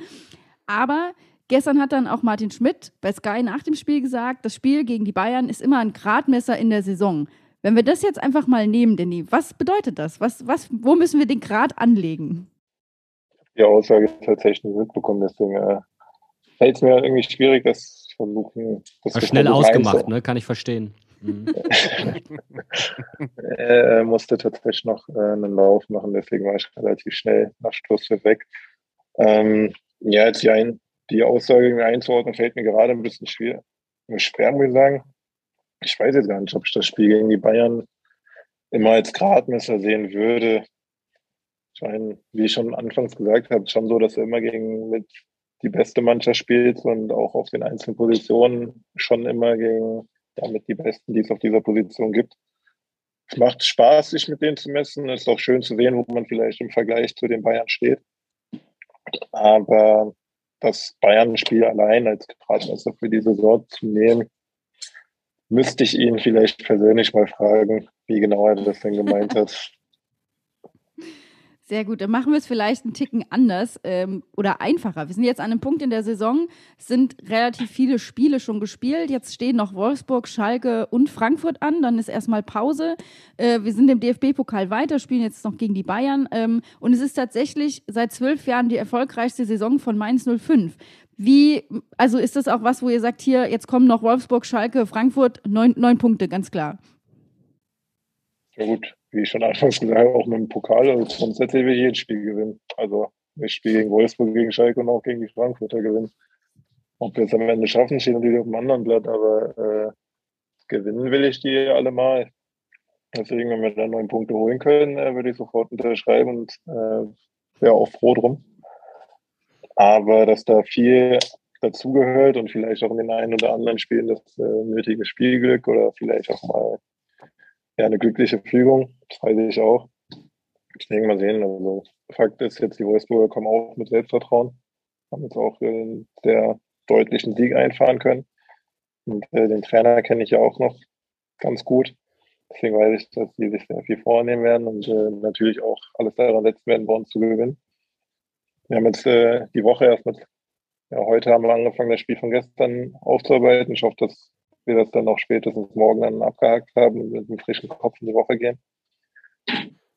Aber gestern hat dann auch Martin Schmidt bei Sky nach dem Spiel gesagt, das Spiel gegen die Bayern ist immer ein Gradmesser in der Saison. Wenn wir das jetzt einfach mal nehmen, Danny, was bedeutet das? Was, was, wo müssen wir den Grad anlegen? die Aussage tatsächlich nicht mitbekommen, deswegen äh, fällt es mir halt irgendwie schwierig, das zu versuchen. Das schnell ausgemacht, ne? Kann ich verstehen. Mhm. Er [LAUGHS] [LAUGHS] musste tatsächlich noch äh, einen Lauf machen, deswegen war ich relativ schnell nach Schlusspfiff weg. Ähm, ja, jetzt die, ein, die Aussage einzuordnen, fällt mir gerade ein bisschen schwer, schwer, muss ich sagen. Ich weiß jetzt gar nicht, ob ich das Spiel gegen die Bayern immer als Gradmesser sehen würde. Ich meine, wie ich schon anfangs gesagt habe, schon so, dass er immer gegen mit die beste Mannschaft spielt und auch auf den einzelnen Positionen schon immer gegen damit die Besten, die es auf dieser Position gibt. Es macht Spaß, sich mit denen zu messen. Es ist auch schön zu sehen, wo man vielleicht im Vergleich zu den Bayern steht. Aber das Bayern-Spiel allein als Gradmesser für die Saison zu nehmen, müsste ich ihn vielleicht persönlich mal fragen, wie genau er das denn gemeint hat. [LAUGHS] Sehr gut, dann machen wir es vielleicht einen Ticken anders ähm, oder einfacher. Wir sind jetzt an einem Punkt in der Saison, es sind relativ viele Spiele schon gespielt. Jetzt stehen noch Wolfsburg, Schalke und Frankfurt an. Dann ist erstmal Pause. Äh, wir sind im DFB-Pokal weiter, spielen jetzt noch gegen die Bayern. Ähm, und es ist tatsächlich seit zwölf Jahren die erfolgreichste Saison von Mainz 05. Wie, also ist das auch was, wo ihr sagt, hier, jetzt kommen noch Wolfsburg, Schalke, Frankfurt, neun, neun Punkte, ganz klar. Ja gut, wie ich schon anfangs gesagt habe, auch mit dem Pokal, also will ich jedes Spiel gewinnen. Also ich spiele gegen Wolfsburg, gegen Schalke und auch gegen die Frankfurter gewinnen. Ob wir es am Ende schaffen, steht natürlich auf dem anderen Blatt, aber äh, gewinnen will ich die alle mal. Deswegen, wenn wir da neun Punkte holen können, äh, würde ich sofort unterschreiben und äh, wäre auch froh drum. Aber dass da viel dazugehört und vielleicht auch in den einen oder anderen Spielen das äh, nötige Spielglück oder vielleicht auch mal ja, eine glückliche Fügung, das weiß ich auch. Deswegen mal sehen. Also Fakt ist jetzt, die Wolfsburger kommen auch mit Selbstvertrauen, haben jetzt auch einen sehr deutlichen Sieg einfahren können. Und äh, den Trainer kenne ich ja auch noch ganz gut. Deswegen weiß ich, dass die sich sehr viel vornehmen werden und äh, natürlich auch alles daran setzen werden, bei uns zu gewinnen. Wir haben jetzt äh, die Woche erst mit, ja, heute haben wir angefangen, das Spiel von gestern aufzuarbeiten. Ich hoffe, dass wir das dann auch spätestens morgen dann abgehakt haben und mit einem frischen Kopf in die Woche gehen.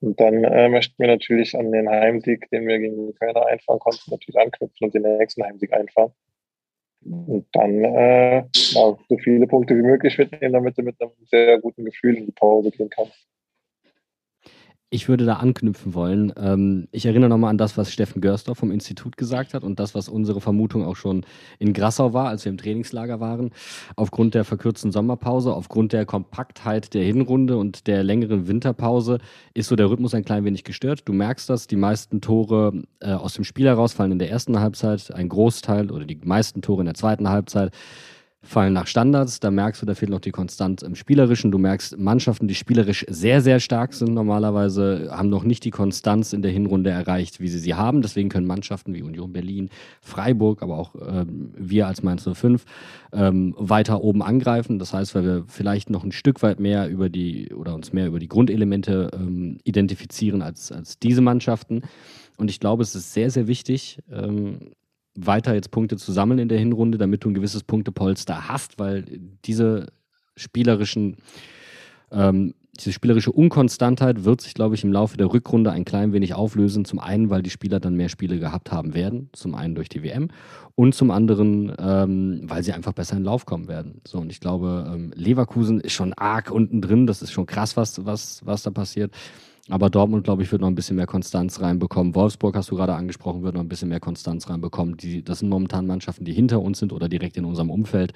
Und dann äh, möchten wir natürlich an den Heimsieg, den wir gegen die Kölner einfahren konnten, natürlich anknüpfen und den nächsten Heimsieg einfahren. Und dann äh, so viele Punkte wie möglich mitnehmen, damit du mit einem sehr guten Gefühl in die Pause gehen kannst. Ich würde da anknüpfen wollen. Ähm, ich erinnere nochmal an das, was Steffen Görsdorf vom Institut gesagt hat und das, was unsere Vermutung auch schon in Grassau war, als wir im Trainingslager waren. Aufgrund der verkürzten Sommerpause, aufgrund der Kompaktheit der Hinrunde und der längeren Winterpause ist so der Rhythmus ein klein wenig gestört. Du merkst das, die meisten Tore äh, aus dem Spiel heraus fallen in der ersten Halbzeit, ein Großteil oder die meisten Tore in der zweiten Halbzeit fallen nach Standards. Da merkst du, da fehlt noch die Konstanz im Spielerischen. Du merkst Mannschaften, die spielerisch sehr, sehr stark sind normalerweise, haben noch nicht die Konstanz in der Hinrunde erreicht, wie sie sie haben. Deswegen können Mannschaften wie Union Berlin, Freiburg, aber auch ähm, wir als Mainz 05 ähm, weiter oben angreifen. Das heißt, weil wir vielleicht noch ein Stück weit mehr über die oder uns mehr über die Grundelemente ähm, identifizieren als, als diese Mannschaften. Und ich glaube, es ist sehr, sehr wichtig, ähm, weiter jetzt Punkte zu sammeln in der Hinrunde, damit du ein gewisses Punktepolster hast, weil diese spielerischen, ähm, diese spielerische Unkonstantheit wird sich, glaube ich, im Laufe der Rückrunde ein klein wenig auflösen. Zum einen, weil die Spieler dann mehr Spiele gehabt haben werden, zum einen durch die WM und zum anderen, ähm, weil sie einfach besser in den Lauf kommen werden. So, und ich glaube, ähm, Leverkusen ist schon arg unten drin, das ist schon krass, was, was, was da passiert. Aber Dortmund, glaube ich, wird noch ein bisschen mehr Konstanz reinbekommen. Wolfsburg, hast du gerade angesprochen, wird noch ein bisschen mehr Konstanz reinbekommen. Die, das sind momentan Mannschaften, die hinter uns sind oder direkt in unserem Umfeld.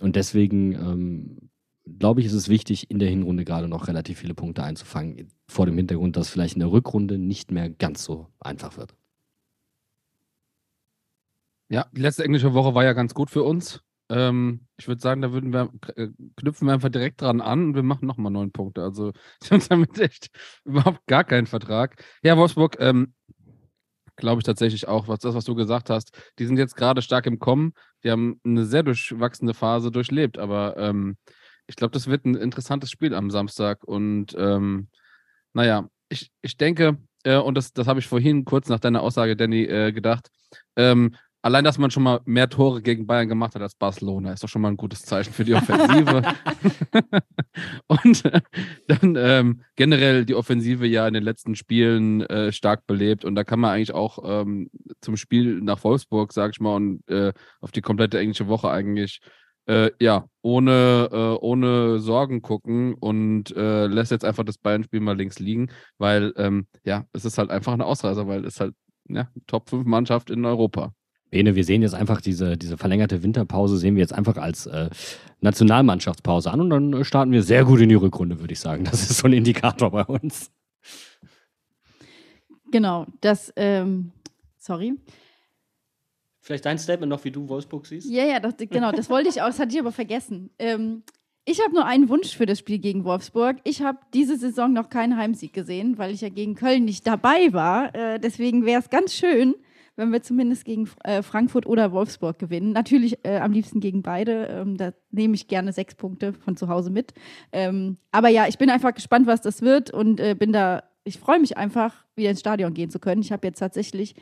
Und deswegen ähm, glaube ich, ist es wichtig, in der Hinrunde gerade noch relativ viele Punkte einzufangen. Vor dem Hintergrund, dass vielleicht in der Rückrunde nicht mehr ganz so einfach wird. Ja, die letzte englische Woche war ja ganz gut für uns. Ähm, ich würde sagen, da würden wir, äh, knüpfen wir einfach direkt dran an und wir machen nochmal neun Punkte. Also [LAUGHS] damit echt überhaupt gar keinen Vertrag. Ja, Wolfsburg, ähm, glaube ich tatsächlich auch, was das, was du gesagt hast. Die sind jetzt gerade stark im Kommen. Die haben eine sehr durchwachsende Phase durchlebt, aber ähm, ich glaube, das wird ein interessantes Spiel am Samstag. Und ähm, naja, ich, ich denke, äh, und das, das habe ich vorhin kurz nach deiner Aussage, Danny, äh, gedacht, ähm, allein, dass man schon mal mehr Tore gegen Bayern gemacht hat als Barcelona, ist doch schon mal ein gutes Zeichen für die Offensive. [LAUGHS] und äh, dann ähm, generell die Offensive ja in den letzten Spielen äh, stark belebt. Und da kann man eigentlich auch ähm, zum Spiel nach Wolfsburg, sag ich mal, und äh, auf die komplette englische Woche eigentlich. Äh, ja, ohne, äh, ohne Sorgen gucken und äh, lässt jetzt einfach das Bayern-Spiel mal links liegen, weil ähm, ja, es ist halt einfach eine Ausreißer, weil es halt ja, Top 5 Mannschaft in Europa. Bene, wir sehen jetzt einfach diese, diese verlängerte Winterpause, sehen wir jetzt einfach als äh, Nationalmannschaftspause an und dann äh, starten wir sehr gut in die Rückrunde, würde ich sagen. Das ist so ein Indikator bei uns. Genau, das, ähm, sorry. Vielleicht dein Statement noch, wie du Wolfsburg siehst? Ja, ja, das, genau, das wollte ich auch, das hatte ich aber vergessen. Ähm, ich habe nur einen Wunsch für das Spiel gegen Wolfsburg. Ich habe diese Saison noch keinen Heimsieg gesehen, weil ich ja gegen Köln nicht dabei war. Äh, deswegen wäre es ganz schön, wenn wir zumindest gegen äh, Frankfurt oder Wolfsburg gewinnen. Natürlich äh, am liebsten gegen beide. Ähm, da nehme ich gerne sechs Punkte von zu Hause mit. Ähm, aber ja, ich bin einfach gespannt, was das wird und äh, bin da, ich freue mich einfach, wieder ins Stadion gehen zu können. Ich habe jetzt tatsächlich,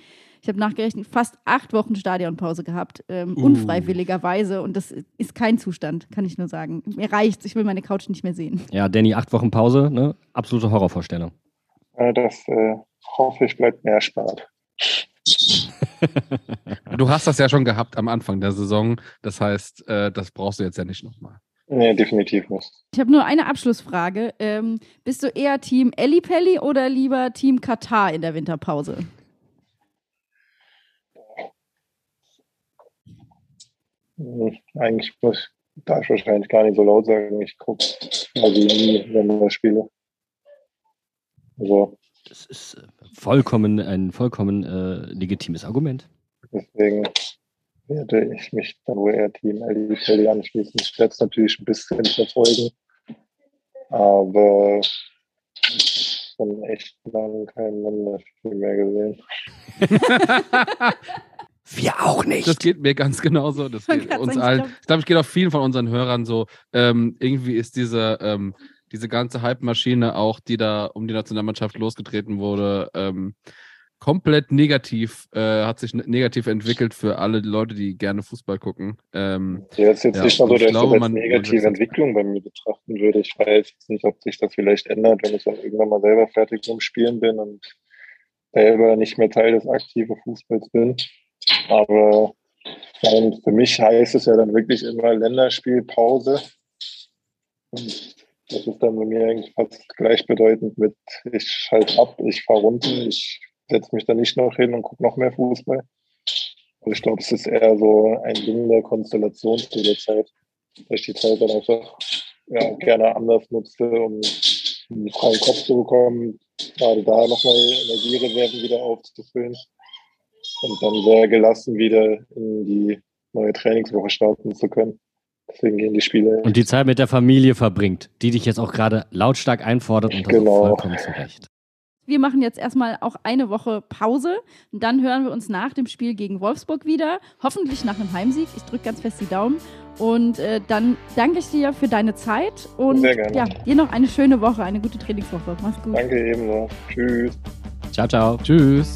ich habe nachgerechnet, fast acht Wochen Stadionpause gehabt, ähm, uh. unfreiwilligerweise. Und das ist kein Zustand, kann ich nur sagen. Mir reicht's, ich will meine Couch nicht mehr sehen. Ja, Danny, acht Wochen Pause, ne? Absolute Horrorvorstellung. das äh, hoffe ich bleibt mir erspart. [LAUGHS] du hast das ja schon gehabt am Anfang der Saison. Das heißt, äh, das brauchst du jetzt ja nicht nochmal. Nee, definitiv nicht. Ich habe nur eine Abschlussfrage. Ähm, bist du eher Team Ellipelli oder lieber Team Katar in der Winterpause? Hm, eigentlich muss darf ich wahrscheinlich gar nicht so laut sagen. Ich gucke also nie, wenn wir spiele. Also das ist äh, vollkommen ein vollkommen äh, legitimes Argument. Deswegen werde ich mich dann wohl eher Team Ellie anschließen. Ich werde es natürlich ein bisschen verfolgen, aber schon echt lange kein Länderspiel mehr gesehen. [LAUGHS] Wir auch nicht. Das geht mir ganz genauso. Das geht uns allen. Ich glaube, ich geht auch vielen von unseren Hörern so. Ähm, irgendwie ist diese ähm, diese ganze Hype-Maschine auch, die da um die Nationalmannschaft losgetreten wurde, ähm, komplett negativ, äh, hat sich negativ entwickelt für alle Leute, die gerne Fußball gucken. Ähm, ja, ist jetzt ja, nicht mal so, dass ich das als negative Entwicklung bei mir betrachten würde. Ich weiß jetzt nicht, ob sich das vielleicht ändert, wenn ich dann irgendwann mal selber fertig zum Spielen bin und selber nicht mehr Teil des aktiven Fußballs bin. Aber Und für mich heißt es ja dann wirklich immer Länderspielpause. Und das ist dann bei mir eigentlich fast gleichbedeutend mit, ich schalte ab, ich fahre runter, ich setze mich da nicht noch hin und gucke noch mehr Fußball. Also ich glaube, es ist eher so ein Ding der Konstellation zu der Zeit, dass ich die Zeit dann einfach ja, gerne anders nutze, um einen freien Kopf zu bekommen, gerade da nochmal Energiereserven wieder aufzufüllen und dann sehr gelassen wieder in die neue Trainingswoche starten zu können. Deswegen gehen die Spiele. Und die Zeit mit der Familie verbringt, die dich jetzt auch gerade lautstark einfordert und das Genau. vollkommen zurecht. Wir machen jetzt erstmal auch eine Woche Pause und dann hören wir uns nach dem Spiel gegen Wolfsburg wieder. Hoffentlich nach einem Heimsieg. Ich drücke ganz fest die Daumen. Und äh, dann danke ich dir für deine Zeit und Sehr gerne. ja, dir noch eine schöne Woche, eine gute Trainingswoche. Mach's gut. Danke ebenso. Tschüss. Ciao, ciao. Tschüss.